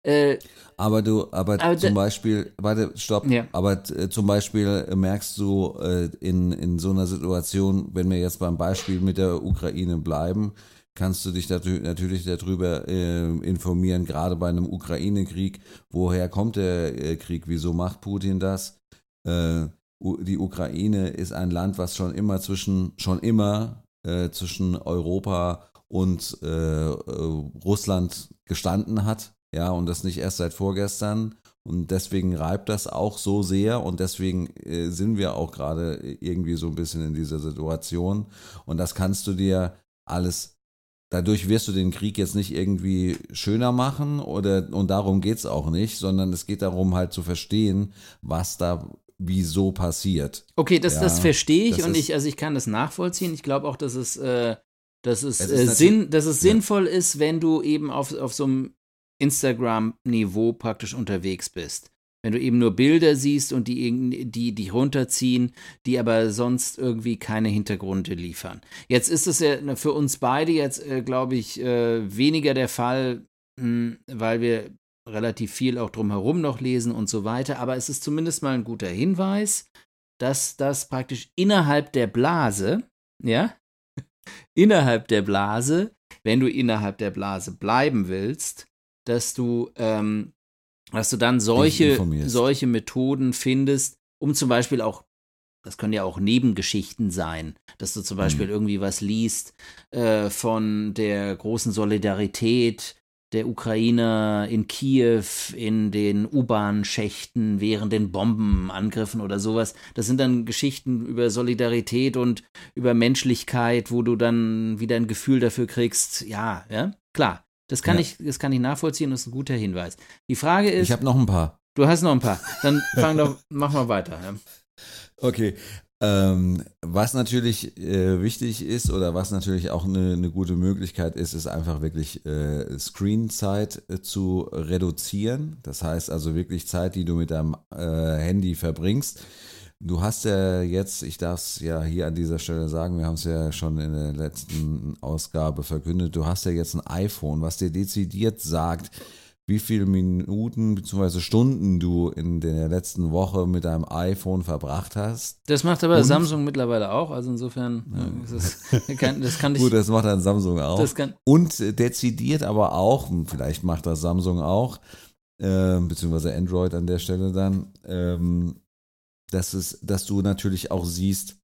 Äh, Aber du, aber, Aber zum Beispiel, warte, stopp, Ja. aber äh, zum Beispiel äh, merkst du äh, in, in so einer Situation, wenn wir jetzt beim Beispiel mit der Ukraine bleiben, kannst du dich natürlich darüber äh, informieren, gerade bei einem Ukraine-Krieg, woher kommt der äh, Krieg, wieso macht Putin das? Die Ukraine ist ein Land, was schon immer zwischen, schon immer zwischen Europa und Russland gestanden hat, ja, und das nicht erst seit vorgestern. Und deswegen reibt das auch so sehr und deswegen äh, sind wir auch gerade irgendwie so ein bisschen in dieser Situation. Und das kannst du dir alles, dadurch wirst du den Krieg jetzt nicht irgendwie schöner machen oder, und darum geht es auch nicht, sondern es geht darum halt zu verstehen, was da wieso passiert. Okay, das, Ja, das verstehe ich das und ich, also ich kann das nachvollziehen. Ich glaube auch, dass es, äh, dass es, Es äh, Sinn, dass es Ja. sinnvoll ist, wenn du eben auf, auf so einem Instagram-Niveau praktisch unterwegs bist. Wenn du eben nur Bilder siehst und die, die dich runterziehen, die aber sonst irgendwie keine Hintergründe liefern. Jetzt ist es ja für uns beide jetzt, äh, glaube ich, äh, weniger der Fall, mh, weil wir relativ viel auch drumherum noch lesen und so weiter. Aber es ist zumindest mal ein guter Hinweis, dass das praktisch innerhalb der Blase, ja, innerhalb der Blase, wenn du innerhalb der Blase bleiben willst, dass du, ähm, dass du dann solche, solche Methoden findest, um zum Beispiel auch, das können ja auch Nebengeschichten sein, dass du zum Beispiel Mhm. irgendwie was liest äh, von der großen Solidarität der Ukrainer in Kiew in den U-Bahn-Schächten während den Bombenangriffen oder sowas. Das sind dann Geschichten über Solidarität und über Menschlichkeit, wo du dann wieder ein Gefühl dafür kriegst, ja, ja, klar. Das kann Ja. ich, das kann ich nachvollziehen, das ist ein guter Hinweis. Die Frage ist, Ich habe noch ein paar. du hast noch ein paar. Dann fang doch, mach mal weiter. Ja. Okay. Ähm, was natürlich äh, wichtig ist oder was natürlich auch eine, eine gute Möglichkeit ist, ist einfach wirklich äh, Screenzeit äh, zu reduzieren. Das heißt also wirklich Zeit, die du mit deinem äh, Handy verbringst. Du hast ja jetzt, ich darf es ja hier an dieser Stelle sagen, wir haben es ja schon in der letzten Ausgabe verkündet, du hast ja jetzt ein iPhone, was dir dezidiert sagt, wie viele Minuten bzw. Stunden du in der letzten Woche mit deinem iPhone verbracht hast. Das macht aber Und? Samsung mittlerweile auch, also insofern, äh, ist das, kann, das kann ich. Gut, das macht dann Samsung auch. Und äh, dezidiert aber auch, hm, vielleicht macht das Samsung auch, äh, beziehungsweise Android an der Stelle dann, ähm, dass, es, dass du natürlich auch siehst,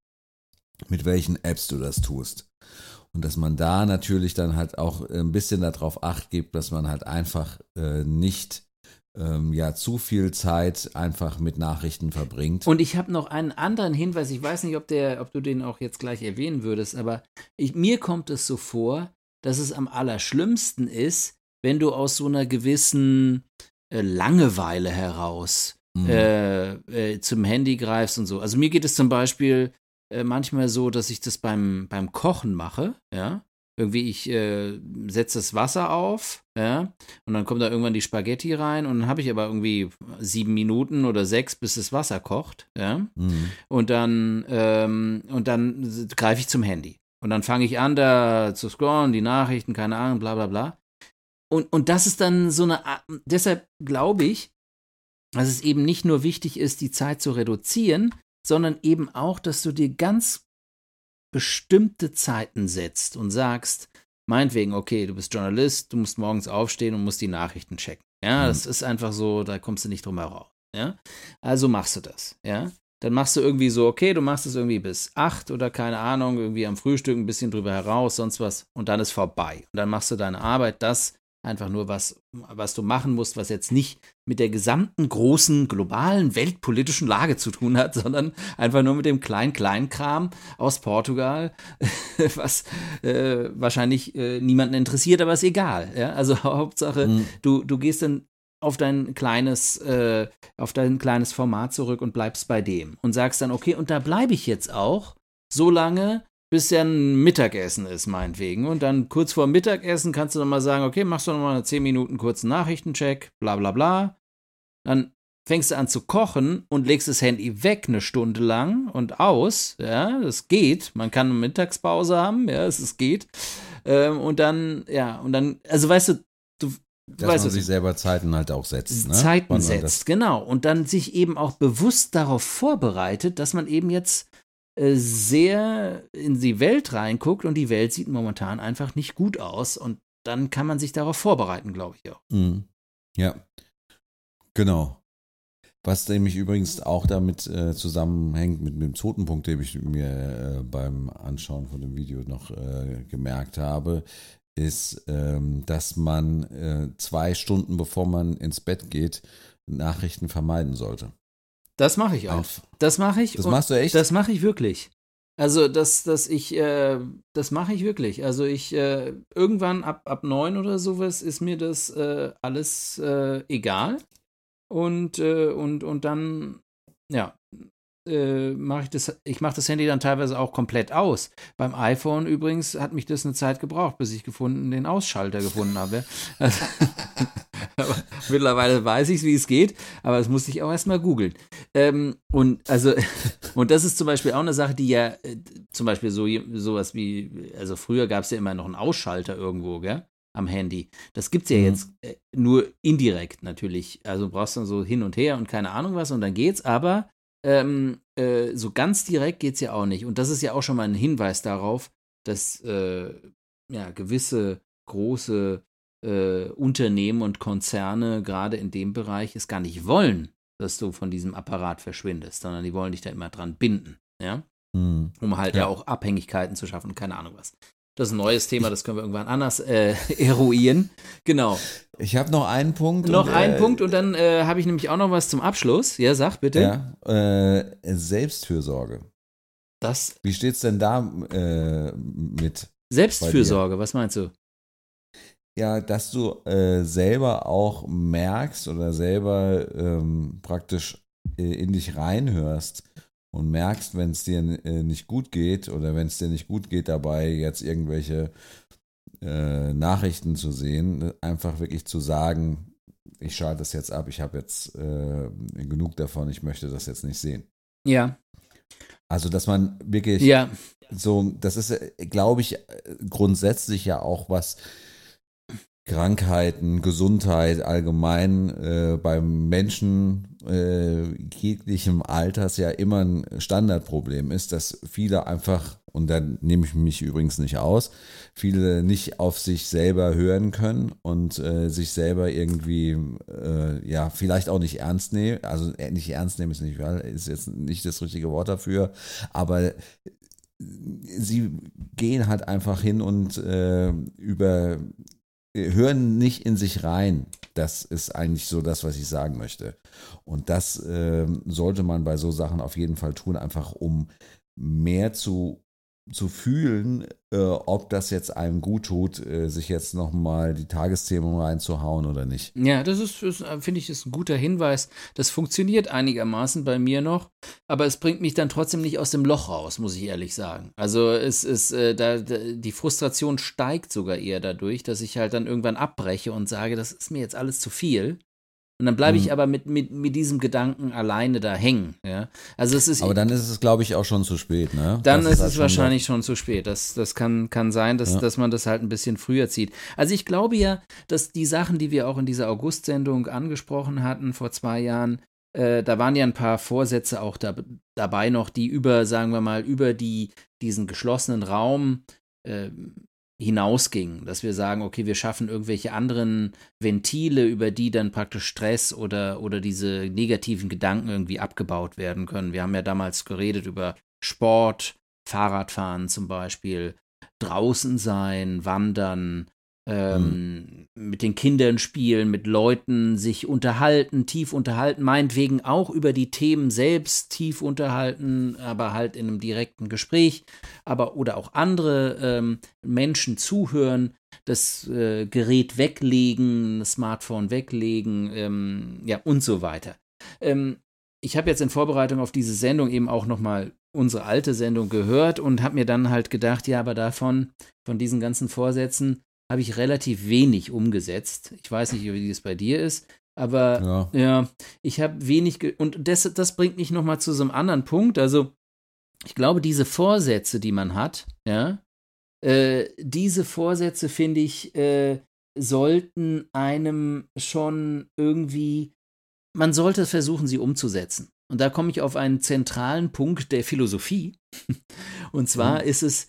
mit welchen Apps du das tust. Und dass man da natürlich dann halt auch ein bisschen darauf acht gibt, dass man halt einfach äh, nicht ähm, ja zu viel Zeit einfach mit Nachrichten verbringt. Und ich habe noch einen anderen Hinweis. Ich weiß nicht, ob, der, ob du den auch jetzt gleich erwähnen würdest, aber ich, mir kommt es so vor, dass es am allerschlimmsten ist, wenn du aus so einer gewissen äh, Langeweile heraus Mhm. äh, äh, zum Handy greifst und so. Also mir geht es zum Beispiel äh, manchmal so, dass ich das beim, beim Kochen mache, ja. Irgendwie, ich äh, setze das Wasser auf, ja, und dann kommt da irgendwann die Spaghetti rein und dann habe ich aber irgendwie sieben Minuten oder sechs, bis das Wasser kocht, ja. Mhm. Und dann, ähm, und dann greife ich zum Handy. Und dann fange ich an, da zu scrollen, die Nachrichten, keine Ahnung, bla bla bla. Und, und das ist dann so eine Art, deshalb glaube ich, dass es eben nicht nur wichtig ist, die Zeit zu reduzieren, sondern eben auch, dass du dir ganz bestimmte Zeiten setzt und sagst, meinetwegen, okay, du bist Journalist, du musst morgens aufstehen und musst die Nachrichten checken. Ja, Mhm. das ist einfach so, da kommst du nicht drum herum. Ja, also machst du das. Ja, dann machst du irgendwie so, okay, du machst es irgendwie bis acht oder keine Ahnung, irgendwie am Frühstück ein bisschen drüber heraus, sonst was, und dann ist vorbei. Und dann machst du deine Arbeit, das einfach nur was, was du machen musst, was jetzt nicht mit der gesamten großen globalen weltpolitischen Lage zu tun hat, sondern einfach nur mit dem Klein-Klein-Kram aus Portugal, was äh, wahrscheinlich äh, niemanden interessiert, aber ist egal. Ja? Also Hauptsache, Mhm. du, du gehst dann auf dein kleines, äh, auf dein kleines Format zurück und bleibst bei dem und sagst dann, okay, und da bleibe ich jetzt auch so lange, bis ja ein Mittagessen ist, meinetwegen. Und dann kurz vor Mittagessen kannst du dann mal sagen, okay, machst du noch mal 10 Minuten kurzen Nachrichtencheck, bla bla bla. Dann fängst du an zu kochen und legst das Handy weg eine Stunde lang und aus. Ja, das geht. Man kann eine Mittagspause haben, ja, es geht. Ähm, und dann, ja, und dann, also weißt du, du Dass weißt man sich ich- selber Zeiten halt auch setzt. Ne? Zeiten setzt, genau. Und dann sich eben auch bewusst darauf vorbereitet, dass man eben jetzt sehr in die Welt reinguckt und die Welt sieht momentan einfach nicht gut aus. Und dann kann man sich darauf vorbereiten, glaube ich auch. Mhm. Ja, genau. Was nämlich übrigens auch damit äh, zusammenhängt mit dem zweiten Punkt, den ich mir äh, beim Anschauen von dem Video noch äh, gemerkt habe, ist, ähm, dass man äh, zwei Stunden bevor man ins Bett geht, Nachrichten vermeiden sollte. Das mache ich auch. Einf- Das mache ich. Das machst du echt? Das mache ich wirklich. Also das, das ich, äh, das mache ich wirklich. Also ich äh, irgendwann ab ab neun oder sowas ist mir das äh, alles äh, egal und äh, und und dann ja äh, mache ich das. Ich mache das Handy dann teilweise auch komplett aus. Beim iPhone übrigens hat mich das eine Zeit gebraucht, bis ich gefunden den Ausschalter gefunden habe. Also, mittlerweile weiß ich, wie es geht, aber das musste ich auch erstmal googeln. Ähm, und also und das ist zum Beispiel auch eine Sache, die ja äh, zum Beispiel so sowas wie, also früher gab es ja immer noch einen Ausschalter irgendwo, gell? Am Handy. Das gibt's ja Mhm. jetzt äh, nur indirekt natürlich. Also brauchst dann so hin und her und keine Ahnung was und dann geht's, aber ähm, äh, so ganz direkt geht's ja auch nicht. Und das ist ja auch schon mal ein Hinweis darauf, dass äh, ja gewisse große äh, Unternehmen und Konzerne gerade in dem Bereich es gar nicht wollen, dass du von diesem Apparat verschwindest, sondern die wollen dich da immer dran binden, ja, Hm. um halt ja, Ja. auch Abhängigkeiten zu schaffen, keine Ahnung was. Das ist ein neues Thema, das können wir irgendwann anders äh, eruieren. Genau. Ich habe noch einen Punkt. Noch und, einen äh, Punkt und dann äh, habe ich nämlich auch noch was zum Abschluss. Ja, sag bitte. Ja, äh, Selbstfürsorge. Das Wie steht's denn da äh, mit? Selbstfürsorge, was meinst du? Ja, dass du äh, selber auch merkst oder selber ähm, praktisch in dich reinhörst und merkst, wenn es dir äh, nicht gut geht oder wenn es dir nicht gut geht dabei, jetzt irgendwelche äh, Nachrichten zu sehen, einfach wirklich zu sagen, ich schalte das jetzt ab, ich habe jetzt äh, genug davon, ich möchte das jetzt nicht sehen. Ja, Also, dass man wirklich ja, so, das ist, äh, glaube ich, äh, grundsätzlich ja auch was Krankheiten, Gesundheit allgemein äh, beim Menschen äh, jeglichem Alters ja immer ein Standardproblem ist, dass viele einfach, und da nehme ich mich übrigens nicht aus, viele nicht auf sich selber hören können und äh, sich selber irgendwie, äh, ja, vielleicht auch nicht ernst nehmen, also äh, nicht ernst nehmen ist nicht, ist jetzt nicht das richtige Wort dafür, aber sie gehen halt einfach hin und äh, über hören nicht in sich rein. Das ist eigentlich so das, was ich sagen möchte. Und das ähm, sollte man bei so Sachen auf jeden Fall tun, einfach um mehr zu, zu fühlen, äh, ob das jetzt einem gut tut, äh, sich jetzt nochmal die Tagesthemen reinzuhauen oder nicht. ja, das ist, ist äh, finde ich, ist ein guter Hinweis. Das funktioniert einigermaßen bei mir noch, aber es bringt mich dann trotzdem nicht aus dem Loch raus, muss ich ehrlich sagen. Also es ist, äh, da, da, die Frustration steigt sogar eher dadurch, dass ich halt dann irgendwann abbreche und sage, das ist mir jetzt alles zu viel. Und dann bleibe ich Mhm. aber mit, mit, mit diesem Gedanken alleine da hängen. Ja? Also es ist Aber dann ist es, glaube ich, auch schon zu spät. Ne? Dann Das ist halt es schon wahrscheinlich schon zu spät. Das, das kann, kann sein, dass, Ja. dass man das halt ein bisschen früher zieht. Also ich glaube ja, dass die Sachen, die wir auch in dieser August-Sendung angesprochen hatten vor zwei Jahren, äh, da waren ja ein paar Vorsätze auch da, dabei noch, die über, sagen wir mal, über die, diesen geschlossenen Raum äh, hinausgingen. Dass wir sagen, okay, wir schaffen irgendwelche anderen Ventile, über die dann praktisch Stress oder, oder diese negativen Gedanken irgendwie abgebaut werden können. Wir haben ja damals geredet über Sport, Fahrradfahren zum Beispiel, draußen sein, wandern, ähm, mit den Kindern spielen, mit Leuten sich unterhalten, tief unterhalten, meinetwegen auch über die Themen selbst tief unterhalten, aber halt in einem direkten Gespräch, aber oder auch andere ähm, Menschen zuhören, das äh, Gerät weglegen, das Smartphone weglegen, ähm, ja und so weiter. Ähm, ich habe jetzt in Vorbereitung auf diese Sendung eben auch nochmal unsere alte Sendung gehört und habe mir dann halt gedacht, ja, aber davon, von diesen ganzen Vorsätzen, habe ich relativ wenig umgesetzt. Ich weiß nicht, wie es bei dir ist, aber Ja. ja, ich habe wenig und das, das bringt mich nochmal zu so einem anderen Punkt. Also, ich glaube, diese Vorsätze, die man hat, ja, äh, diese Vorsätze, finde ich, äh, sollten einem schon irgendwie, man sollte versuchen, sie umzusetzen. Und da komme ich auf einen zentralen Punkt der Philosophie. Und zwar Mhm. ist es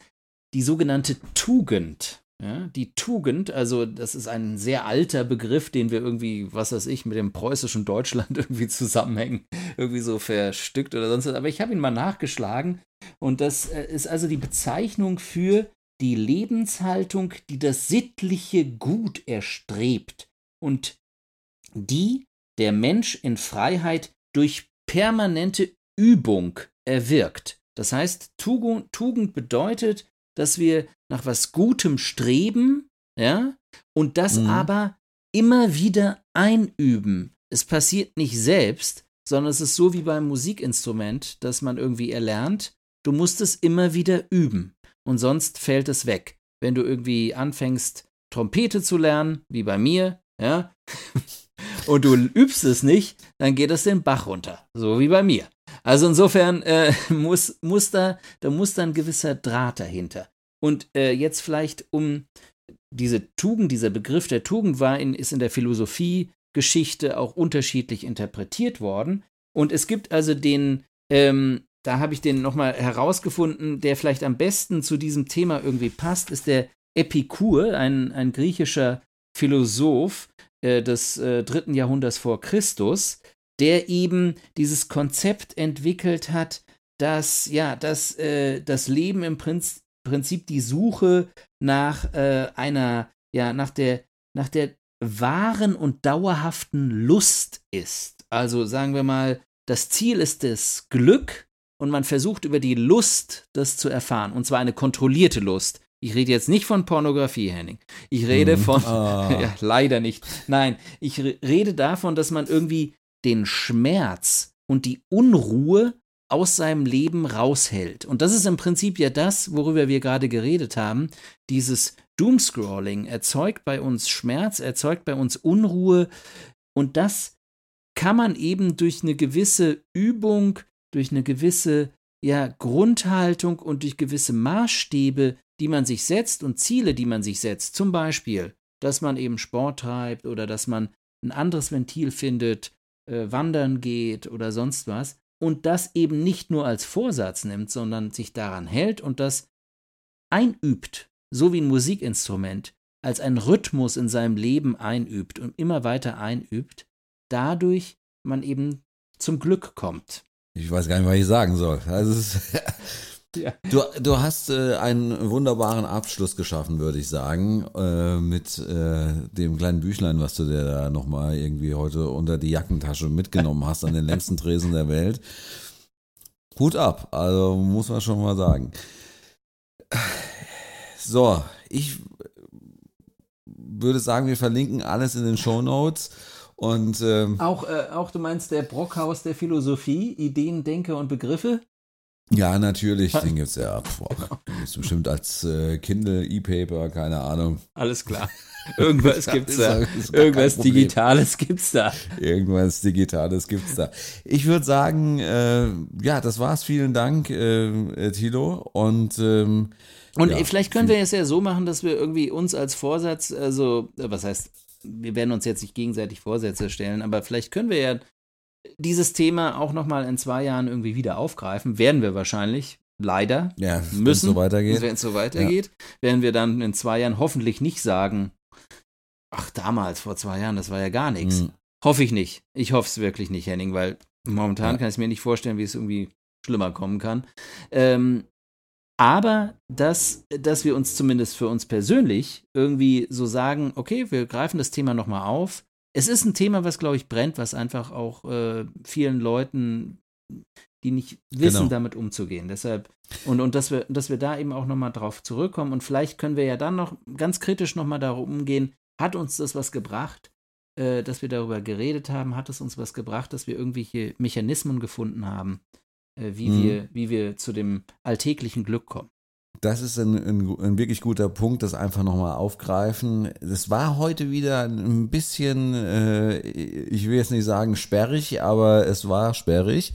die sogenannte Tugend. Ja, die Tugend, also das ist ein sehr alter Begriff, den wir irgendwie, was weiß ich, mit dem preußischen Deutschland irgendwie zusammenhängen, irgendwie so verstückt oder sonst was. Aber ich habe ihn mal nachgeschlagen und das äh, ist also die Bezeichnung für die Lebenshaltung, die das sittliche Gut erstrebt und die der Mensch in Freiheit durch permanente Übung erwirkt. Das heißt, Tugend bedeutet, dass wir nach was Gutem streben, ja, und das mhm. aber immer wieder einüben. Es passiert nicht selbst, sondern es ist so wie beim Musikinstrument, das man irgendwie erlernt. Du musst es immer wieder üben und sonst fällt es weg. Wenn du irgendwie anfängst, Trompete zu lernen, wie bei mir, ja, und du übst es nicht, dann geht es den Bach runter, so wie bei mir. Also insofern äh, muss, muss da, da muss da ein gewisser Draht dahinter. Und äh, jetzt vielleicht um diese Tugend, dieser Begriff der Tugend war in, ist in der Philosophiegeschichte auch unterschiedlich interpretiert worden. Und es gibt also den, ähm, da habe ich den nochmal herausgefunden, der vielleicht am besten zu diesem Thema irgendwie passt, ist der Epikur, ein, ein griechischer Philosoph äh, des äh, dritten Jahrhunderts vor Christus, der eben dieses Konzept entwickelt hat, dass ja, dass äh, das Leben im Prinzip Prinzip die Suche nach äh, einer, ja, nach der, nach der wahren und dauerhaften Lust ist. Also sagen wir mal, das Ziel ist das Glück und man versucht über die Lust das zu erfahren. Und zwar eine kontrollierte Lust. Ich rede jetzt nicht von Pornografie, Henning. Ich rede mhm. von, oh. ja, leider nicht. Nein, ich rede davon, dass man irgendwie den Schmerz und die Unruhe aus seinem Leben raushält. Und das ist im Prinzip ja das, worüber wir gerade geredet haben. Dieses Doomscrolling erzeugt bei uns Schmerz, erzeugt bei uns Unruhe. Und das kann man eben durch eine gewisse Übung, durch eine gewisse ja, Grundhaltung und durch gewisse Maßstäbe, die man sich setzt und Ziele, die man sich setzt, zum Beispiel, dass man eben Sport treibt oder dass man ein anderes Ventil findet, äh, wandern geht oder sonst was, und das eben nicht nur als Vorsatz nimmt, sondern sich daran hält und das einübt, so wie ein Musikinstrument, als ein Rhythmus in seinem Leben einübt und immer weiter einübt, dadurch man eben zum Glück kommt. Ich weiß gar nicht, was ich sagen soll. Also Ja. Du, du hast äh, einen wunderbaren Abschluss geschaffen, würde ich sagen, äh, mit äh, dem kleinen Büchlein, was du dir da nochmal irgendwie heute unter die Jackentasche mitgenommen hast an den längsten Tresen der Welt. Hut ab, also muss man schon mal sagen. So, ich würde sagen, wir verlinken alles in den Show Notes. Und ähm, auch, äh, auch du meinst der Brockhaus der Philosophie, Ideen, Denke und Begriffe? Ja, natürlich, den gibt es ja. Boah, ist bestimmt als äh, Kindle, E-Paper, keine Ahnung. Alles klar. Irgendwas gibt's da. Irgendwas Digitales gibt's da. Irgendwas Digitales gibt's da. Ich würde sagen, äh, ja, das war's. Vielen Dank, äh, Tilo. Und ähm, und ja, vielleicht können wir es ja so machen, dass wir irgendwie uns als Vorsatz, also was heißt, wir werden uns jetzt nicht gegenseitig Vorsätze stellen, aber vielleicht können wir ja dieses Thema auch nochmal in zwei Jahren irgendwie wieder aufgreifen. Werden wir wahrscheinlich. Leider. Ja, müssen. Wenn es so weitergeht. Wenn es so weitergeht, ja. werden wir dann in zwei Jahren hoffentlich nicht sagen, ach, damals, vor zwei Jahren, das war ja gar nichts. Mhm. Hoffe ich nicht. Ich hoffe es wirklich nicht, Henning, weil momentan ja. kann ich mir nicht vorstellen, wie es irgendwie schlimmer kommen kann. Ähm, aber dass, dass wir uns zumindest für uns persönlich irgendwie so sagen, okay, wir greifen das Thema nochmal auf, es ist ein Thema, was, glaube ich, brennt, was einfach auch äh, vielen Leuten, die nicht wissen, genau. damit umzugehen. Deshalb, und, und dass wir, dass wir da eben auch nochmal drauf zurückkommen und vielleicht können wir ja dann noch ganz kritisch nochmal darum umgehen, hat uns das was gebracht, äh, dass wir darüber geredet haben, hat es uns was gebracht, dass wir irgendwelche Mechanismen gefunden haben, äh, wie, mhm. wir, wie wir zu dem alltäglichen Glück kommen. Das ist ein, ein, ein, wirklich guter Punkt, das einfach nochmal aufgreifen. Es war heute wieder ein bisschen, äh, ich will jetzt nicht sagen sperrig, aber es war sperrig.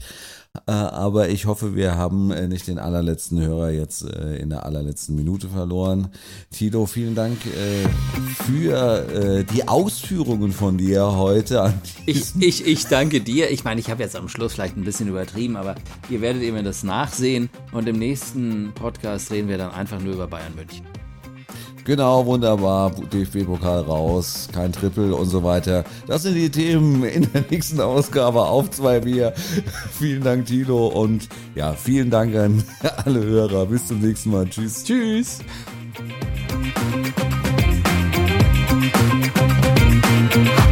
Äh, aber ich hoffe, wir haben äh, nicht den allerletzten Hörer jetzt äh, in der allerletzten Minute verloren. Tito, vielen Dank für die Ausführungen von dir heute. ich, ich, ich danke dir. Ich meine, ich habe jetzt am Schluss vielleicht ein bisschen übertrieben, aber ihr werdet eben das nachsehen und im nächsten Podcast reden wir dann einfach nur über Bayern München. Genau, wunderbar. DFB-Pokal raus, kein Triple und so weiter. Das sind die Themen in der nächsten Ausgabe auf zwei Bier. vielen Dank, Tilo. Und ja, vielen Dank an alle Hörer. Bis zum nächsten Mal. Tschüss. Tschüss. Thank you